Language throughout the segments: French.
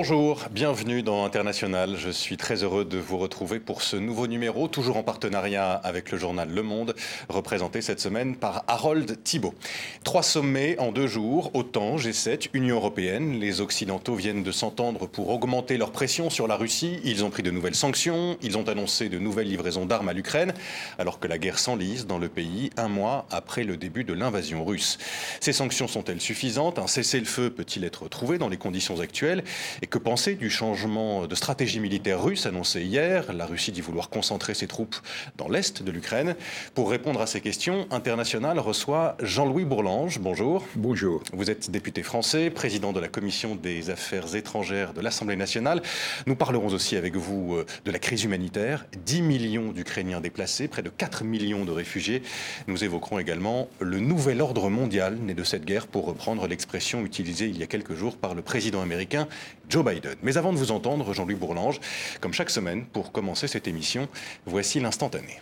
Bonjour, bienvenue dans International. Je suis très heureux de vous retrouver pour ce nouveau numéro, toujours en partenariat avec le journal Le Monde, représenté cette semaine par Harold Thibault. Trois sommets en deux jours, OTAN, G7, Union européenne. Les Occidentaux viennent de s'entendre pour augmenter leur pression sur la Russie. Ils ont pris de nouvelles sanctions, ils ont annoncé de nouvelles livraisons d'armes à l'Ukraine, alors que la guerre s'enlise dans le pays un mois après le début de l'invasion russe. Ces sanctions sont-elles suffisantes? Un cessez-le-feu peut-il être trouvé dans les conditions actuelles? Que penser du changement de stratégie militaire russe annoncé hier? La Russie dit vouloir concentrer ses troupes dans l'est de l'Ukraine. Pour répondre à ces questions, International reçoit Jean-Louis Bourlange. Bonjour. Bonjour. Vous êtes député français, président de la Commission des Affaires étrangères de l'Assemblée nationale. Nous parlerons aussi avec vous euh, de la crise humanitaire. 10 millions d'Ukrainiens déplacés, près de 4 millions de réfugiés. Nous évoquerons également le nouvel ordre mondial né de cette guerre, pour reprendre l'expression utilisée il y a quelques jours par le président américain Joe Biden. Mais avant de vous entendre, Jean-Louis Bourlange, comme chaque semaine, pour commencer cette émission, voici l'instantané.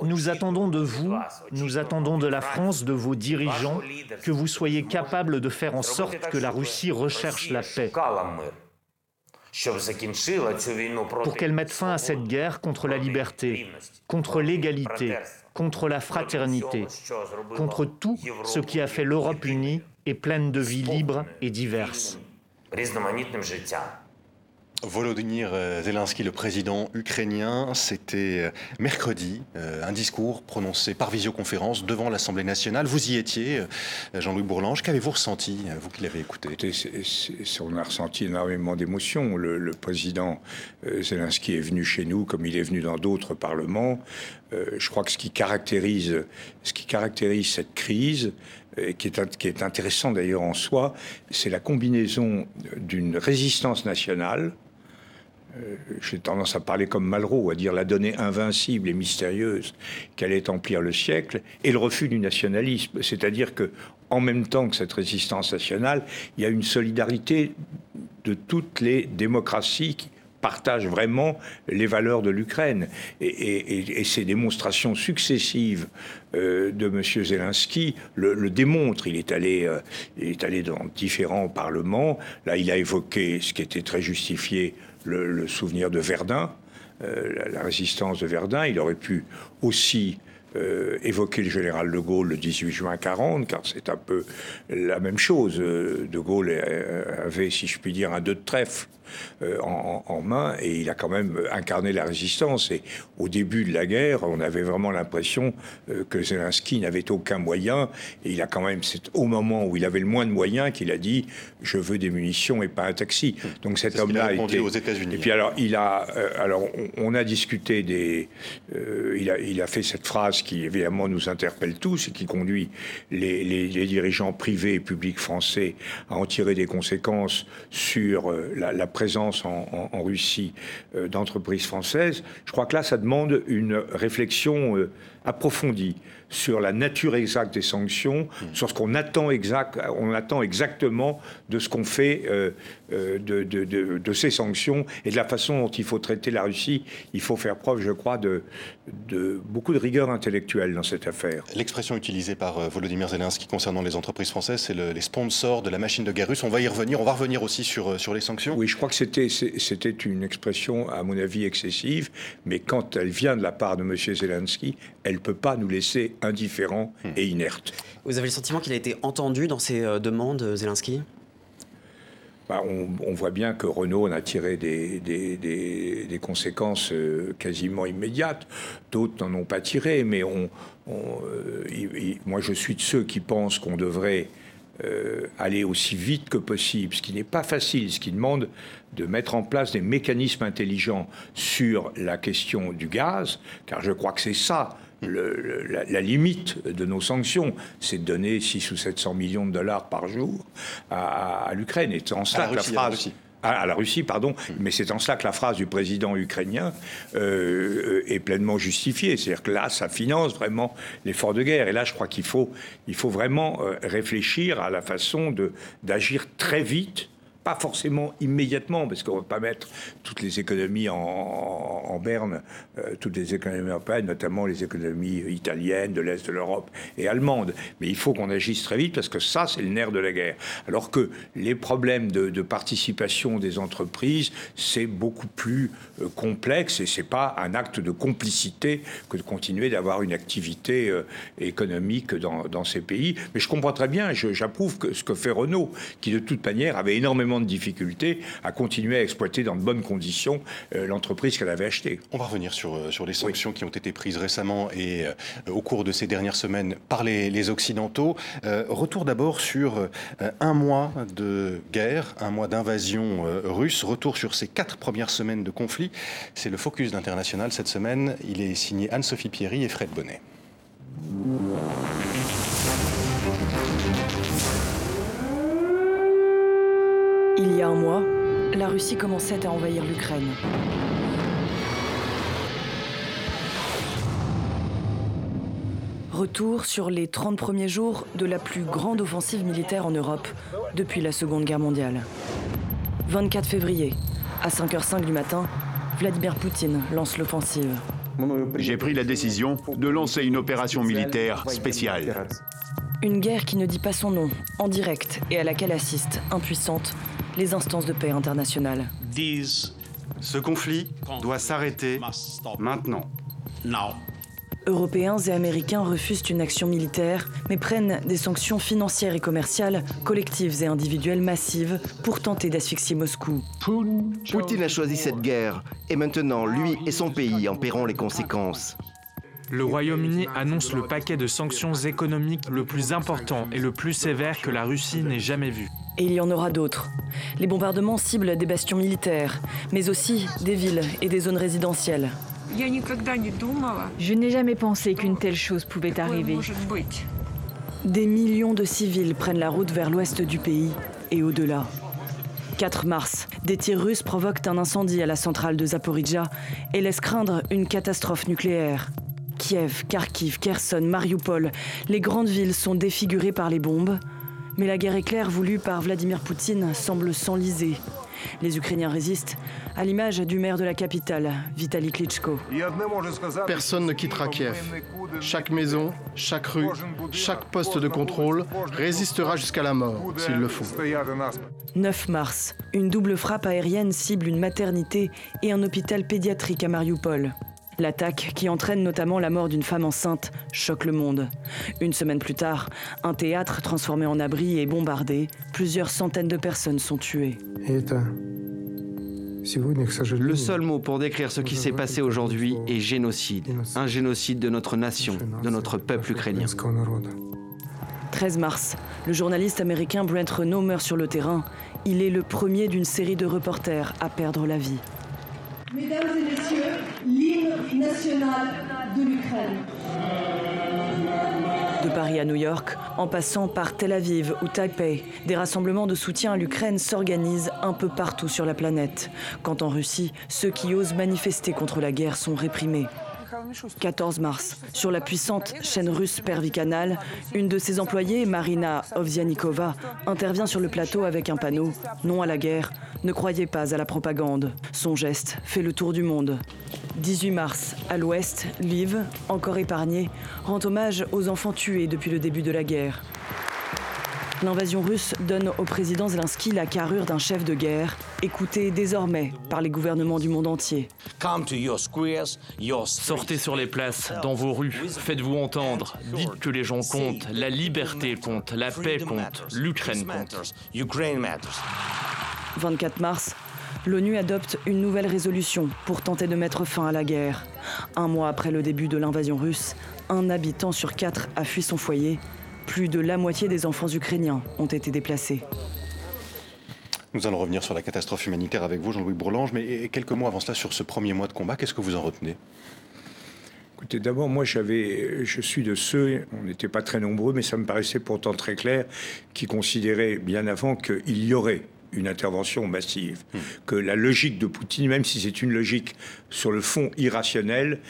Nous attendons de vous, nous attendons de la France, de vos dirigeants, que vous soyez capables de faire en sorte que la Russie recherche la paix pour qu'elle mette fin à cette guerre contre la liberté, contre l'égalité, contre la fraternité, contre tout ce qui a fait l'Europe unie et pleine de vie libre et diverse. Volodymyr euh, Zelensky, le président ukrainien, c'était euh, mercredi, euh, un discours prononcé par visioconférence devant l'Assemblée nationale. Vous y étiez, Jean-Louis Bourlange. Qu'avez-vous ressenti, vous qui l'avez écouté? On a ressenti énormément d'émotions. Le, président Zelensky est venu chez nous comme il est venu dans d'autres parlements. Je crois que ce qui caractérise, cette crise, qui est, qui est intéressant d'ailleurs en soi, c'est la combinaison d'une résistance nationale j'ai tendance à parler comme Malraux, à dire la donnée invincible et mystérieuse qu'elle est emplir le siècle, et le refus du nationalisme. C'est-à-dire que, en même temps que cette résistance nationale, il y a une solidarité de toutes les démocraties qui partagent vraiment les valeurs de l'Ukraine. Et, ces démonstrations successives euh, de M. Zelensky le, démontrent. Il est, allé, euh, il est allé dans différents parlements. Là, il a évoqué ce qui était très justifié le, souvenir de Verdun, euh, la, résistance de Verdun. Il aurait pu aussi euh, évoquer le général de Gaulle le 18 juin 40, car c'est un peu la même chose. Euh, de Gaulle avait, si je puis dire, un deux de trèfle euh, en, main et il a quand même incarné la résistance. Et au début de la guerre, on avait vraiment l'impression euh, que Zelensky n'avait aucun moyen. Et il a quand même, c'est au moment où il avait le moins de moyens qu'il a dit Je veux des munitions et pas un taxi. Donc cet homme-là a été. aux États-Unis. Et puis alors, il a, euh, alors on, a discuté des. il, a, il a fait cette phrase qui évidemment nous interpelle tous et qui conduit les, les, dirigeants privés et publics français à en tirer des conséquences sur la, la présence en, Russie euh, d'entreprises françaises, je crois que là, ça demande une réflexion euh, approfondie sur la nature exacte des sanctions, mmh. sur ce qu'on attend, exact, on attend exactement de ce qu'on fait euh, euh, de, de, ces sanctions et de la façon dont il faut traiter la Russie. Il faut faire preuve, je crois, de, beaucoup de rigueur intellectuelle dans cette affaire. L'expression utilisée par euh, Volodymyr Zelensky concernant les entreprises françaises, c'est les sponsors de la machine de guerre russe. On va y revenir. On va revenir aussi sur, sur les sanctions. Oui, je crois que c'était, c'était une expression, à mon avis, excessive, mais quand elle vient de la part de M. Zelensky, elle ne peut pas nous laisser indifférent et inerte. Vous avez le sentiment qu'il a été entendu dans ses euh, demandes, euh, Zelensky? Bah, on, voit bien que Renault en a tiré des, des, conséquences euh, quasiment immédiates. D'autres n'en ont pas tiré, mais on, moi je suis de ceux qui pensent qu'on devrait aller aussi vite que possible, ce qui n'est pas facile, ce qui demande de mettre en place des mécanismes intelligents sur la question du gaz, car je crois que c'est ça la, limite de nos sanctions, c'est de donner 6 ou 700 millions de dollars par jour à, l'Ukraine. Et en cela la phrase. À la Russie, pardon, mais c'est en cela que la phrase du président ukrainien euh, est pleinement justifiée. C'est-à-dire que là, ça finance vraiment l'effort de guerre. Et là, je crois qu'il faut, il faut vraiment euh, réfléchir à la façon d'agir très vite pas forcément immédiatement, parce qu'on ne va pas mettre toutes les économies en, berne, euh, toutes les économies européennes, notamment les économies italiennes, de l'Est de l'Europe et allemandes. Mais il faut qu'on agisse très vite, parce que ça, c'est le nerf de la guerre. Alors que les problèmes de, participation des entreprises, c'est beaucoup plus euh, complexe et c'est pas un acte de complicité que de continuer d'avoir une activité euh, économique dans, dans, ces pays. Mais je comprends très bien, j'approuve ce que fait Renault, qui de toute manière avait énormément de difficultés à continuer à exploiter dans de bonnes conditions euh, l'entreprise qu'elle avait achetée. On va revenir sur, euh, sur les sanctions qui ont été prises récemment et euh, au cours de ces dernières semaines par les, les Occidentaux. retour d'abord sur un mois de guerre, un mois d'invasion russe. Retour sur ces quatre premières semaines de conflit. C'est le focus d'International cette semaine. Il est signé Anne-Sophie Pierry et Fred Bonnet. Il y a un mois, la Russie commençait à envahir l'Ukraine. Retour sur les 30 premiers jours de la plus grande offensive militaire en Europe depuis la Seconde Guerre mondiale. 24 février, à 5h05 du matin, Vladimir Poutine lance l'offensive. J'ai pris la décision de lancer une opération militaire spéciale. Une guerre qui ne dit pas son nom, en direct, et à laquelle assistent, impuissantes, les instances de paix internationales. Ce conflit doit s'arrêter maintenant. Européens et Américains refusent une action militaire, mais prennent des sanctions financières et commerciales, collectives et individuelles massives, pour tenter d'asphyxier Moscou. Poutine a choisi cette guerre, et maintenant lui et son pays en paieront les conséquences. Le Royaume-Uni annonce le paquet de sanctions économiques le plus important et le plus sévère que la Russie n'ait jamais vu. Et il y en aura d'autres. Les bombardements ciblent des bastions militaires, mais aussi des villes et des zones résidentielles. Je n'ai jamais pensé qu'une telle chose pouvait arriver. Des millions de civils prennent la route vers l'ouest du pays et au-delà. 4 mars, des tirs russes provoquent un incendie à la centrale de Zaporizhia et laissent craindre une catastrophe nucléaire. Kiev, Kharkiv, Kherson, Mariupol, les grandes villes sont défigurées par les bombes. Mais la guerre éclair voulue par Vladimir Poutine semble s'enliser. Les Ukrainiens résistent, à l'image du maire de la capitale, Vitaly Klitschko. Personne ne quittera Kiev. Chaque maison, chaque rue, chaque poste de contrôle résistera jusqu'à la mort, s'il le faut. 9 mars, une double frappe aérienne cible une maternité et un hôpital pédiatrique à Mariupol. L'attaque, qui entraîne notamment la mort d'une femme enceinte, choque le monde. Une semaine plus tard, un théâtre transformé en abri est bombardé. Plusieurs centaines de personnes sont tuées. Le seul mot pour décrire ce qui s'est passé aujourd'hui est génocide. Un génocide de notre nation, de notre peuple ukrainien. 13 mars, le journaliste américain Brent Renault meurt sur le terrain. Il est le premier d'une série de reporters à perdre la vie. Mesdames et messieurs, l'hymne national de l'Ukraine. De Paris à New York, en passant par Tel Aviv ou Taipei, des rassemblements de soutien à l'Ukraine s'organisent un peu partout sur la planète. Quand en Russie, ceux qui osent manifester contre la guerre sont réprimés. 14 mars, sur la puissante chaîne russe Pervicanal, une de ses employées, Marina Ovzianikova, intervient sur le plateau avec un panneau Non à la guerre, ne croyez pas à la propagande. Son geste fait le tour du monde. 18 mars, à l'ouest, Liv, encore épargnée, rend hommage aux enfants tués depuis le début de la guerre. L'invasion russe donne au président Zelensky la carrure d'un chef de guerre, écouté désormais par les gouvernements du monde entier. Sortez sur les places, dans vos rues, faites-vous entendre, dites que les gens comptent, la liberté compte, la paix compte, l'Ukraine compte. 24 mars, l'ONU adopte une nouvelle résolution pour tenter de mettre fin à la guerre. Un mois après le début de l'invasion russe, un habitant sur quatre a fui son foyer plus de la moitié des enfants ukrainiens ont été déplacés. Nous allons revenir sur la catastrophe humanitaire avec vous, Jean-Louis Bourlange, mais quelques mots avant cela sur ce premier mois de combat, qu'est-ce que vous en retenez? Écoutez, d'abord, moi, j'avais, je suis de ceux, on n'était pas très nombreux, mais ça me paraissait pourtant très clair, qui considéraient bien avant qu'il y aurait une intervention massive, hmm. que la logique de Poutine, même si c'est une logique sur le fond irrationnelle,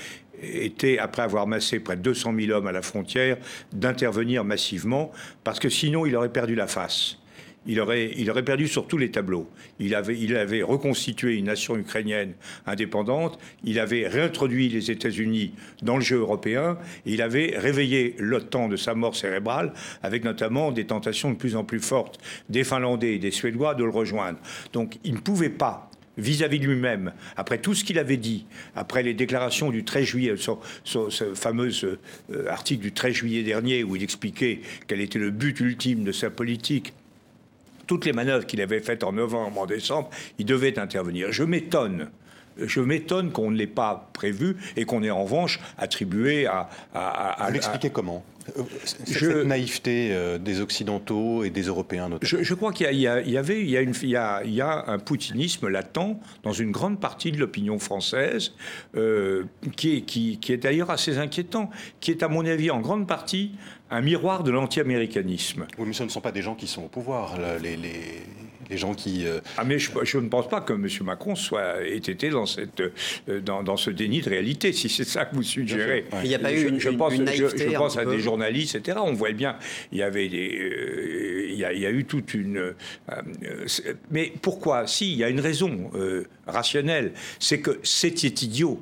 était, après avoir massé près de 200 000 hommes à la frontière, d'intervenir massivement, parce que sinon il aurait perdu la face. il aurait, il aurait perdu sur tous les tableaux. Il avait, il avait reconstitué une nation ukrainienne indépendante, il avait réintroduit les États-Unis dans le jeu européen, et il avait réveillé l'OTAN de sa mort cérébrale, avec notamment des tentations de plus en plus fortes des Finlandais et des Suédois de le rejoindre. Donc il ne pouvait pas vis-à-vis de lui-même, après tout ce qu'il avait dit, après les déclarations du 13 juillet, ce, fameux euh, article du 13 juillet dernier où il expliquait quel était le but ultime de sa politique, toutes les manœuvres qu'il avait faites en novembre, en décembre, il devait intervenir. Je m'étonne je m'étonne qu'on ne l'ait pas prévu et qu'on ait en revanche attribué à. à, à, l'expliquer comment? Euh, cette naïveté euh, des Occidentaux et des Européens notamment. Je, crois qu'il y, avait, il y, a une, il, y a, il y a un poutinisme latent dans une grande partie de l'opinion française, euh, qui est, qui, qui est d'ailleurs assez inquiétant, qui est à mon avis en grande partie un miroir de l'anti-américanisme. Oui, mais ce ne sont pas des gens qui sont au pouvoir. Les, les, les gens qui... Euh, ah mais je, ne pense pas que M. Macron soit, ait été dans, cette, euh, dans, dans ce déni de réalité, si c'est ça que vous suggérez. Il n'y a pas eu une, je pense, je, pense à des journalistes, etc. On voit bien, il y avait des... Euh, il, y a, il, y a, eu toute une... mais pourquoi? Si, il y a une raison rationnelle. C'est que c'était idiot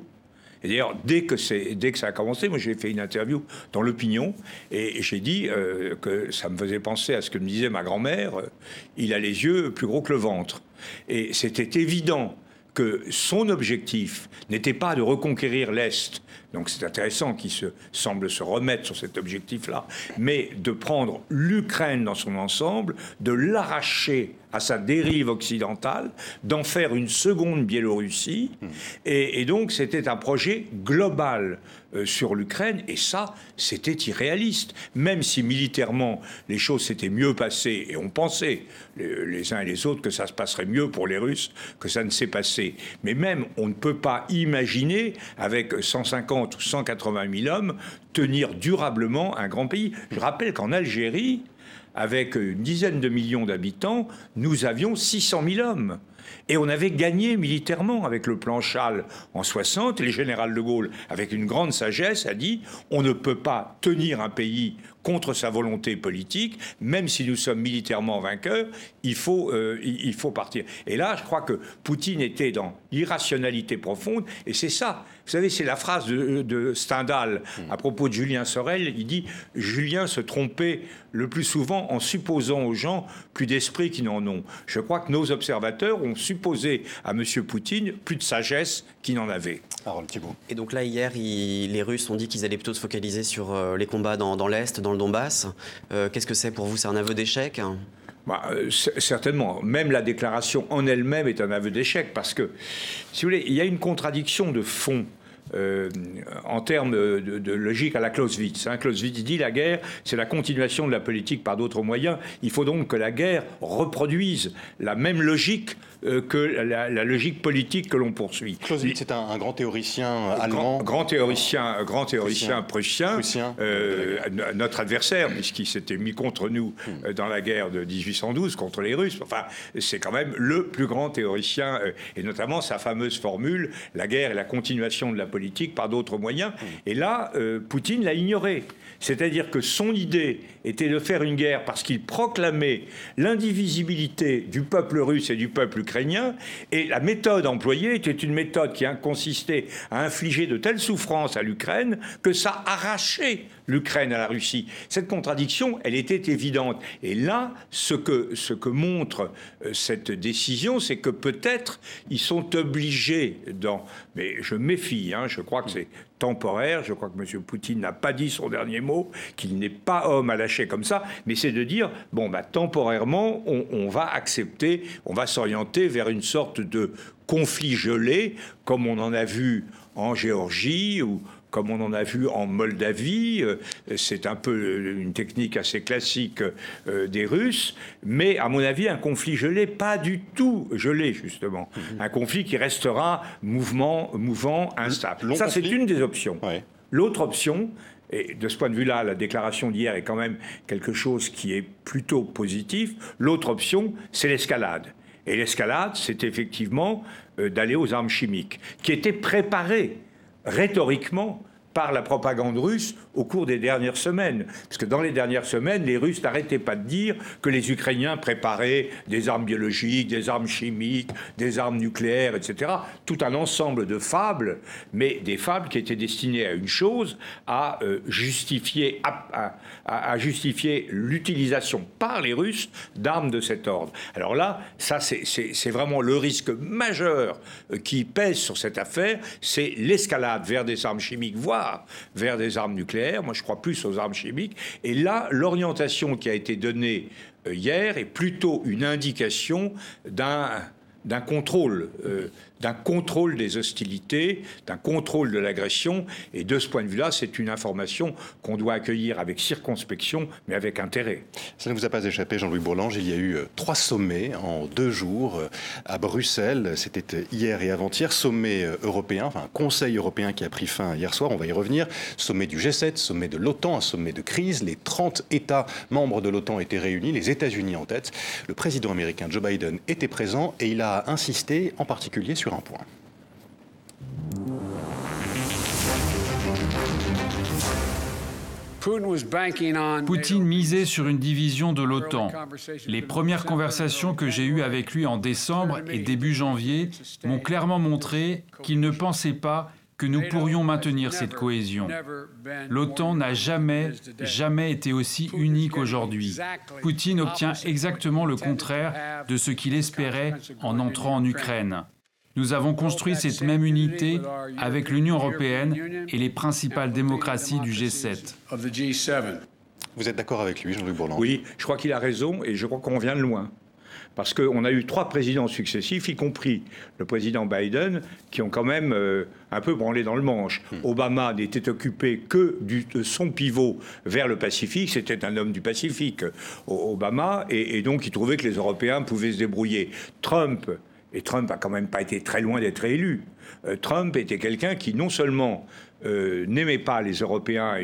d'ailleurs, dès que, dès que ça a commencé, moi j'ai fait une interview dans l'opinion et j'ai dit euh, que ça me faisait penser à ce que me disait ma grand-mère, euh, il a les yeux plus gros que le ventre. Et c'était évident que son objectif n'était pas de reconquérir l'Est, donc c'est intéressant qu'il se, semble se remettre sur cet objectif-là, mais de prendre l'Ukraine dans son ensemble, de l'arracher à sa dérive occidentale, d'en faire une seconde Biélorussie. Hmm. Et, donc c'était un projet global euh, sur l'Ukraine, et ça, c'était irréaliste. Même si militairement les choses s'étaient mieux passées, et on pensait les, les, uns et les autres que ça se passerait mieux pour les Russes que ça ne s'est passé. Mais même on ne peut pas imaginer, avec 150 ou 180 000 hommes tenir durablement un grand pays. Je rappelle qu'en Algérie, avec une dizaine de millions d'habitants, nous avions 600 000 hommes. Et on avait gagné militairement avec le plan Châle en 60. Et le général de Gaulle, avec une grande sagesse, a dit on ne peut pas tenir un pays contre sa volonté politique, même si nous sommes militairement vainqueurs, il faut, euh, il faut partir. Et là, je crois que Poutine était dans l'irrationalité profonde, et c'est ça. Vous savez, c'est la phrase de, Stendhal à propos de Julien Sorel. Il dit Julien se trompait le plus souvent en supposant aux gens plus d'esprit qu'ils n'en ont. Je crois que nos observateurs ont supposé à M. Poutine plus de sagesse qu'il n'en avait. Harold Thibault. Et donc là, hier, les Russes ont dit qu'ils allaient plutôt se focaliser sur euh, les combats dans, dans l'Est, dans le Donbass. Euh, qu'est-ce que c'est pour vous C'est un aveu d'échec? Bah, euh, certainement. Même la déclaration en elle-même est un aveu d'échec parce que, si vous voulez, il y a une contradiction de fond. Euh, en termes de, logique à la Clausewitz. Hein. Clausewitz dit la guerre, c'est la continuation de la politique par d'autres moyens. Il faut donc que la guerre reproduise la même logique que la, logique politique que l'on poursuit. Clausewitz est un, grand théoricien allemand. Grand, théoricien, grand théoricien prussien, euh, notre adversaire, puisqu'il s'était mis contre nous hmm. euh, dans la guerre de 1812 contre les Russes. Enfin, c'est quand même le plus grand théoricien, et notamment sa fameuse formule la guerre est la continuation de la politique par d'autres moyens. Hmm. Et là, Poutine l'a ignoré. C'est-à-dire que son idée était de faire une guerre parce qu'il proclamait l'indivisibilité du peuple russe et du peuple ukrainien, et la méthode employée était une méthode qui consistait à infliger de telles souffrances à l'Ukraine que ça arrachait l'Ukraine à la Russie. Cette contradiction, elle était évidente. Et là, ce que, ce que montre euh, cette décision, c'est que peut-être ils sont obligés dans... Mais je méfie, hein, je crois que c'est temporaire. Je crois que M. Poutine n'a pas dit son dernier mot, qu'il n'est pas homme à lâcher comme ça, mais c'est de dire, bon, bah, temporairement, on, on va accepter, on va s'orienter vers une sorte de conflit gelé, comme on en a vu en Géorgie ou comme on en a vu en Moldavie. Euh, c'est un peu une technique assez classique euh, des Russes, mais à mon avis, un conflit gelé, pas du tout gelé, justement. Mhm. Un conflit qui restera mouvement, mouvant, instable. Ça, c'est une des options. L'autre option, et de ce point de vue-là, la déclaration d'hier est quand même quelque chose qui est plutôt positif. L'autre option, c'est l'escalade. Et l'escalade, c'est effectivement euh, d'aller aux armes chimiques, qui étaient préparées rhétoriquement par la propagande russe au cours des dernières semaines. Parce que dans les dernières semaines, les Russes n'arrêtaient pas de dire que les Ukrainiens préparaient des armes biologiques, des armes chimiques, des armes nucléaires, etc. Tout un ensemble de fables, mais des fables qui étaient destinées à une chose, à euh, justifier, justifier l'utilisation par les Russes d'armes de cet ordre. Alors là, ça c'est vraiment le risque majeur euh, qui pèse sur cette affaire, c'est l'escalade vers des armes chimiques, voire vers des armes nucléaires. Moi, je crois plus aux armes chimiques. Et là, l'orientation qui a été donnée euh, hier est plutôt une indication d'un d'un contrôle euh, d'un contrôle des hostilités, d'un contrôle de l'agression. Et de ce point de vue-là, c'est une information qu'on doit accueillir avec circonspection, mais avec intérêt. Ça ne vous a pas échappé, Jean-Louis Bourlange. Il y a eu euh, trois sommets en deux jours euh, à Bruxelles. C'était hier et avant-hier. Sommet euh, européen, enfin Conseil européen qui a pris fin hier soir. On va y revenir. Sommet du G7, sommet de l'OTAN, un sommet de crise. Les 30 États membres de l'OTAN étaient réunis, les États-Unis en tête. Le président américain Joe Biden était présent et il a insisté en particulier sur un point. Poutine misait sur une division de l'OTAN. Les premières conversations que j'ai eues avec lui en décembre et début janvier m'ont clairement montré qu'il ne pensait pas que nous pourrions maintenir cette cohésion. L'OTAN n'a jamais, jamais été aussi unique aujourd'hui. Poutine obtient exactement le contraire de ce qu'il espérait en entrant en Ukraine. Nous avons construit cette même unité avec l'Union européenne et les principales démocraties du G7. Vous êtes d'accord avec lui, Jean-Luc Bourlange Oui, je crois qu'il a raison et je crois qu'on vient de loin parce qu'on a eu trois présidents successifs, y compris le président Biden, qui ont quand même euh, un peu branlé dans le manche. Hmm. Obama n'était occupé que de son pivot vers le Pacifique, c'était un homme du Pacifique, Obama, et, et donc il trouvait que les Européens pouvaient se débrouiller. Trump, et Trump a quand même pas été très loin d'être élu, euh, Trump était quelqu'un qui non seulement euh, n'aimait pas les Européens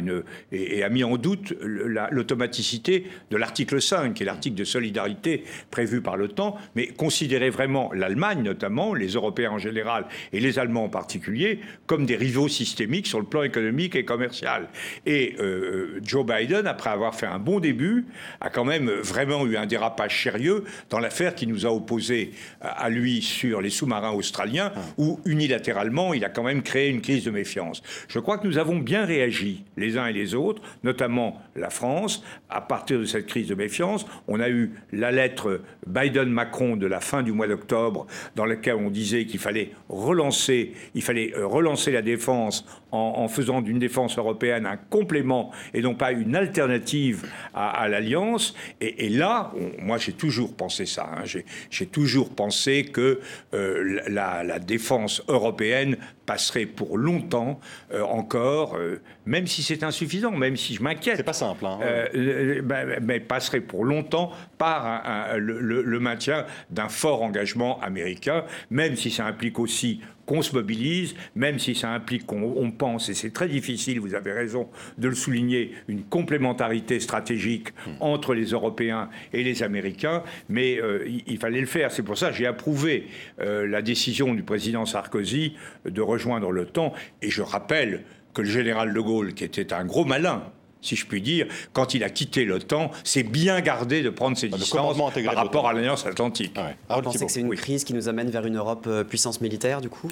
et, a mis en doute l'automaticité de l'article 5, qui est l'article de solidarité prévu par l'OTAN, mais considérait vraiment l'Allemagne notamment, les Européens en général et les Allemands en particulier, comme des rivaux systémiques sur le plan économique et commercial. Et euh, Joe Biden, après avoir fait un bon début, a quand même vraiment eu un dérapage sérieux dans l'affaire qui nous a opposés à lui sur les sous-marins australiens, où unilatéralement, il a quand même créé une crise de méfiance. Je crois que nous avons bien réagi, les uns et les autres, notamment la France, à partir de cette crise de méfiance. On a eu la lettre Biden-Macron de la fin du mois d'octobre, dans laquelle on disait qu'il fallait relancer, il fallait euh, relancer la défense en, faisant d'une défense européenne un complément et non pas une alternative à, l'alliance. Et, là, moi j'ai toujours pensé ça. Hein. j'ai toujours pensé que euh, la, défense européenne passerait pour longtemps euh, encore, euh, même si c'est insuffisant, même si je m'inquiète. C'est pas simple. Hein, euh, mais passerait pour longtemps par le, maintien d'un fort engagement américain, même si ça implique aussi qu'on se mobilise, même si ça implique qu'on pense, et c'est très difficile, vous avez raison de le souligner, une complémentarité stratégique hmm. entre les Européens et les Américains, mais il, fallait le faire. C'est pour ça que j'ai approuvé la décision du président Sarkozy de rejoindre l'OTAN, et je rappelle que le général de Gaulle, qui était un gros malin, si je puis dire, quand il a quitté l'OTAN, s'est bien gardé de prendre ses bah, distances par rapport à l'Alliance Atlantique. Vous pensez que c'est une crise qui nous amène vers une Europe euh, puissance militaire, du coup?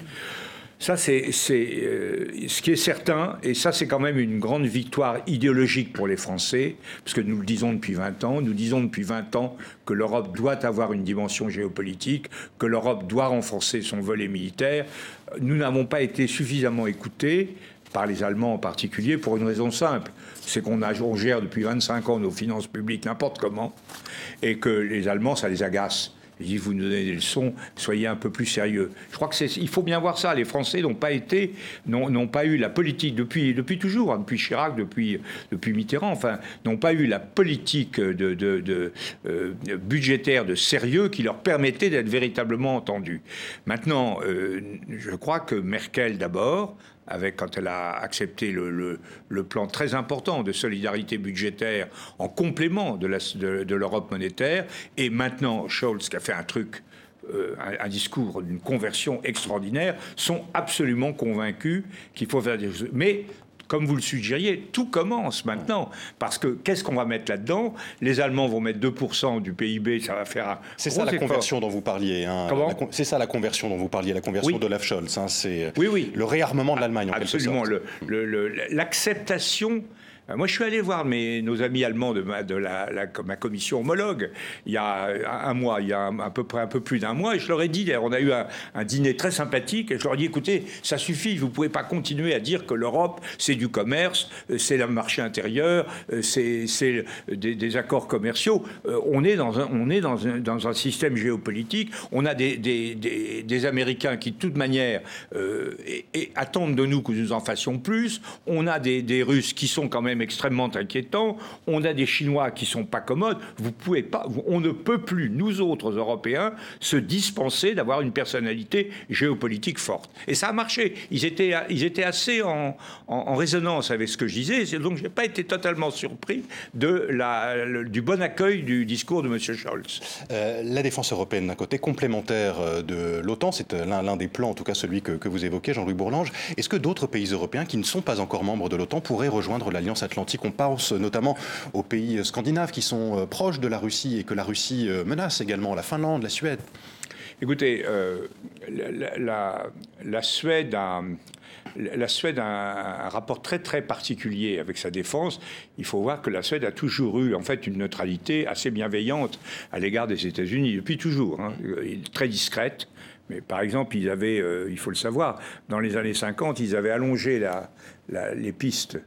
Ça, c'est euh, ce qui est certain, et ça, c'est quand même une grande victoire idéologique pour les Français, parce que nous le disons depuis 20 ans, nous disons depuis 20 ans que l'Europe doit avoir une dimension géopolitique, que l'Europe doit renforcer son volet militaire. Nous n'avons pas été suffisamment écoutés, par les Allemands en particulier, pour une raison simple. C'est qu'on on gère depuis 25 ans nos finances publiques n'importe comment, et que les Allemands, ça les agace. Ils disent, vous nous donnez des leçons, soyez un peu plus sérieux. Je crois que c'est, il faut bien voir ça. Les Français n'ont pas été, n'ont, pas eu la politique depuis, depuis toujours, hein, depuis Chirac, depuis, depuis Mitterrand, enfin, n'ont pas eu la politique de, de, euh, budgétaire de sérieux qui leur permettait d'être véritablement entendus. Maintenant, euh, je crois que Merkel d'abord avec, quand elle a accepté le, plan très important de solidarité budgétaire en complément de l'Europe monétaire, et maintenant Scholz qui a fait un truc euh, un, discours d'une conversion extraordinaire, sont absolument convaincus qu'il faut faire des choses. Mais comme vous le suggériez, tout commence maintenant. Parce que qu'est-ce qu'on va mettre là-dedans? Les Allemands vont mettre 2% du PIB, ça va faire un. C'est ça la conversion dont vous parliez. Hein. C'est ça la conversion dont vous parliez, la conversion de Olaf Scholz. Hein. C'est oui, oui. le réarmement de l'Allemagne. Absolument. L'acceptation moi, je suis allé voir mes, nos amis allemands de, ma, commission homologue il y a un mois, il y a à peu près un peu plus d'un mois, et je leur ai dit, on a eu un, dîner très sympathique, et je leur ai dit, écoutez, ça suffit, vous ne pouvez pas continuer à dire que l'Europe, c'est du commerce, euh, c'est le marché intérieur, euh, c'est des, accords commerciaux. On est dans un, on est dans un, dans un système géopolitique, on a des, des, des Américains qui, de toute manière, attendent de nous que nous en fassions plus, on a des Russes qui sont quand même extrêmement inquiétant. On a des Chinois qui sont pas commodes. Vous pouvez pas, on ne peut plus, nous autres Européens, se dispenser d'avoir une personnalité géopolitique forte. Et ça a marché. Ils étaient, ils étaient assez en, en, résonance avec ce que je disais. Donc je n'ai pas été totalement surpris de la, du bon accueil du discours de M. Scholz. Euh, la défense européenne d'un côté complémentaire euh, de l'OTAN, c'est euh, l'un des plans, en tout cas celui que, que vous évoquez, Jean-Louis Bourlange. Est-ce que d'autres pays européens qui ne sont pas encore membres de l'OTAN pourraient rejoindre l'Alliance On pense notamment aux pays scandinaves qui sont proches de la Russie et que la Russie menace également, la Finlande, la Suède. Écoutez, la, la, Suède a la Suède a un, rapport très très particulier avec sa défense. Il faut voir que la Suède a toujours eu en fait une neutralité assez bienveillante à l'égard des États-Unis depuis toujours, hein, très discrète. Mais par exemple, ils avaient, euh, il faut le savoir, dans les années 50, ils avaient allongé les pistes euh,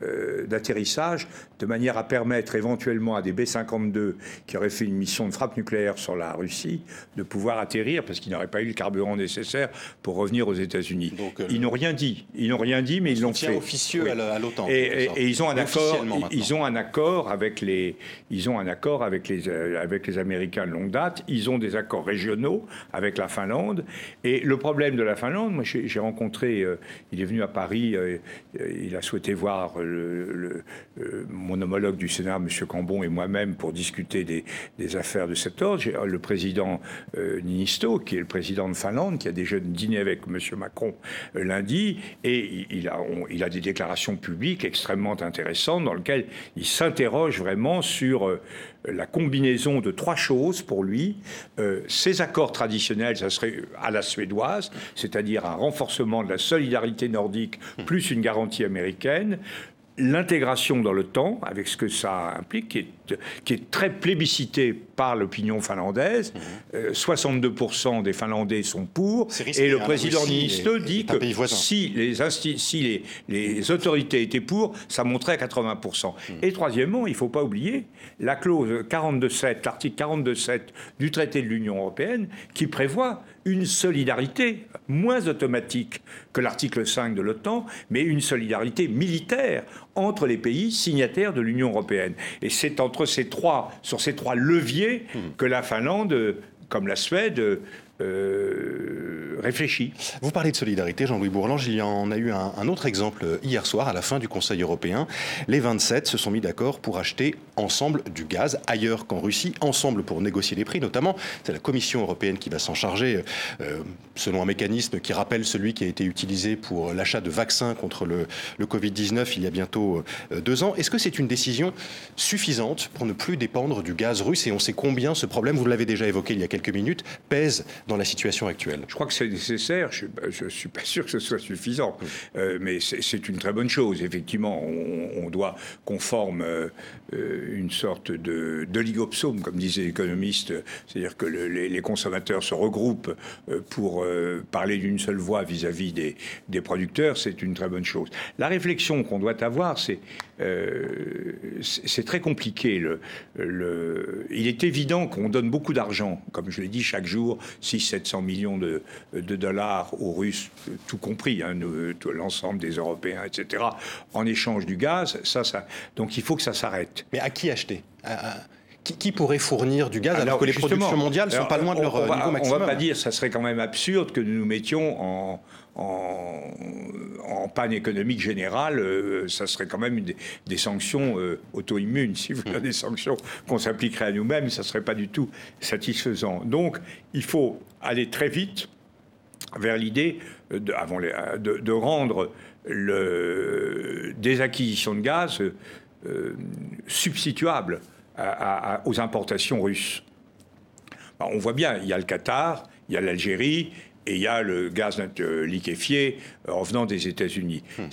d'atterrissage de manière à permettre éventuellement à des B-52 qui auraient fait une mission de frappe nucléaire sur la Russie de pouvoir atterrir parce qu'ils n'auraient pas eu le carburant nécessaire pour revenir aux États-Unis. Euh, ils n'ont rien dit. Ils n'ont rien dit, mais ils l'ont fait. officieux à l'OTAN. Et, ils ont un accord. Ils ont un accord avec les. Ils ont un accord avec les euh, avec les Américains de longue date. Ils ont des accords régionaux avec la Finlande. Et le problème de la Finlande, moi j'ai rencontré. il est venu à Paris. il a souhaité voir le, euh, mon homologue du Sénat, M. Cambon, et moi-même pour discuter des, affaires de cet ordre. Le président euh, Ninisto, qui est le président de Finlande, qui a déjà dîné avec M. Macron euh, lundi, et il a, des déclarations publiques extrêmement intéressantes dans lesquelles il s'interroge vraiment sur la combinaison de trois choses pour lui. ces accords traditionnels, ça serait à la suédoise, c'est-à-dire un renforcement de la solidarité nordique plus une garantie américaine l'intégration dans le temps, avec ce que ça implique, qui est, qui est très plébiscité par l'opinion finlandaise. 62% mhm. euh, des Finlandais sont pour. et le hein, président Niinistö dit que si, les, si les, les, autorités étaient pour, ça monterait à 80%. Mhm. Et troisièmement, il ne faut pas oublier la clause 42.7, l'article 42.7 du traité de l'Union européenne, qui prévoit une solidarité moins automatique que l'article 5 de l'OTAN, mais une solidarité militaire entre les pays signataires de l'Union européenne. Et c'est entre ces trois, sur ces trois leviers hmm. que la Finlande, comme la Suède, euh. Vous parlez de solidarité, Jean-Louis Bourlange. Il y en a eu un, autre exemple hier soir, à la fin du Conseil européen. Les 27 se sont mis d'accord pour acheter ensemble du gaz ailleurs qu'en Russie, ensemble pour négocier les prix, notamment. C'est la Commission européenne qui va s'en charger, euh, selon un mécanisme qui rappelle celui qui a été utilisé pour l'achat de vaccins contre le, Covid-19 il y a bientôt euh, deux ans. Est-ce que c'est une décision suffisante pour ne plus dépendre du gaz russe? Et on sait combien ce problème, vous l'avez déjà évoqué il y a quelques minutes, pèse dans la situation actuelle Je crois que c'est nécessaire. Je ne suis pas sûr que ce soit suffisant. Euh, mais c'est une très bonne chose. Effectivement, on, doit qu'on forme euh, une sorte d'oligopsome, comme disait l'économiste. C'est-à-dire que les, consommateurs se regroupent euh, pour parler d'une seule voix vis-à-vis des, des, producteurs. C'est une très bonne chose. La réflexion qu'on doit avoir, c'est c'est très compliqué. Le, le, il est évident qu'on donne beaucoup d'argent, comme je l'ai dit, chaque jour, si 700 millions de, dollars aux Russes, tout compris, hein, l'ensemble des Européens, etc., en échange du gaz. Ça, ça, donc il faut que ça s'arrête. Mais à qui acheter? Qui, pourrait fournir du gaz alors, que les productions mondiales ne sont pas loin de leur on niveau maximum On ne va pas dire, ça serait quand même absurde que nous nous mettions en, en, panne économique générale, euh, ça serait quand même des, sanctions euh, auto-immunes, si vous voulez, des sanctions qu'on s'appliquerait à nous-mêmes, ça ne serait pas du tout satisfaisant. Donc, il faut aller très vite vers l'idée de, rendre des acquisitions de gaz substituables aux importations russes. on voit bien, il y a le Qatar, il y a l'Algérie, et il y a le gaz liquéfié en venant des États-Unis. Hmm.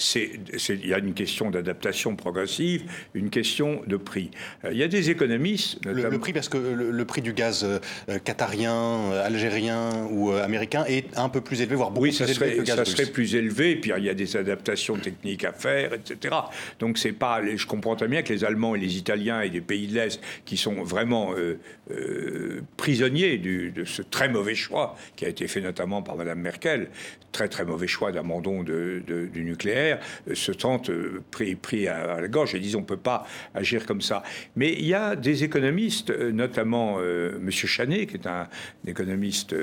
Il y a une question d'adaptation progressive, une question de prix. Euh, il y a des économistes. Le, prix, parce que le, prix du gaz euh, qatarien, euh, algérien ou américain est un peu plus élevé, voire beaucoup oui, plus serait, élevé que le gaz ça serait plus élevé, puis il y a des adaptations techniques à faire, etc. Donc c'est pas. Je comprends très bien que les Allemands et les Italiens et des pays de l'Est qui sont vraiment prisonniers de ce très mauvais choix qui a été fait notamment par Mme Merkel, très très mauvais choix de, du nucléaire, euh, se sentent euh, pris, pris à, la gorge et disent on ne peut pas agir comme ça. Mais il y a des économistes, euh, notamment M. Chanet, qui est un, économiste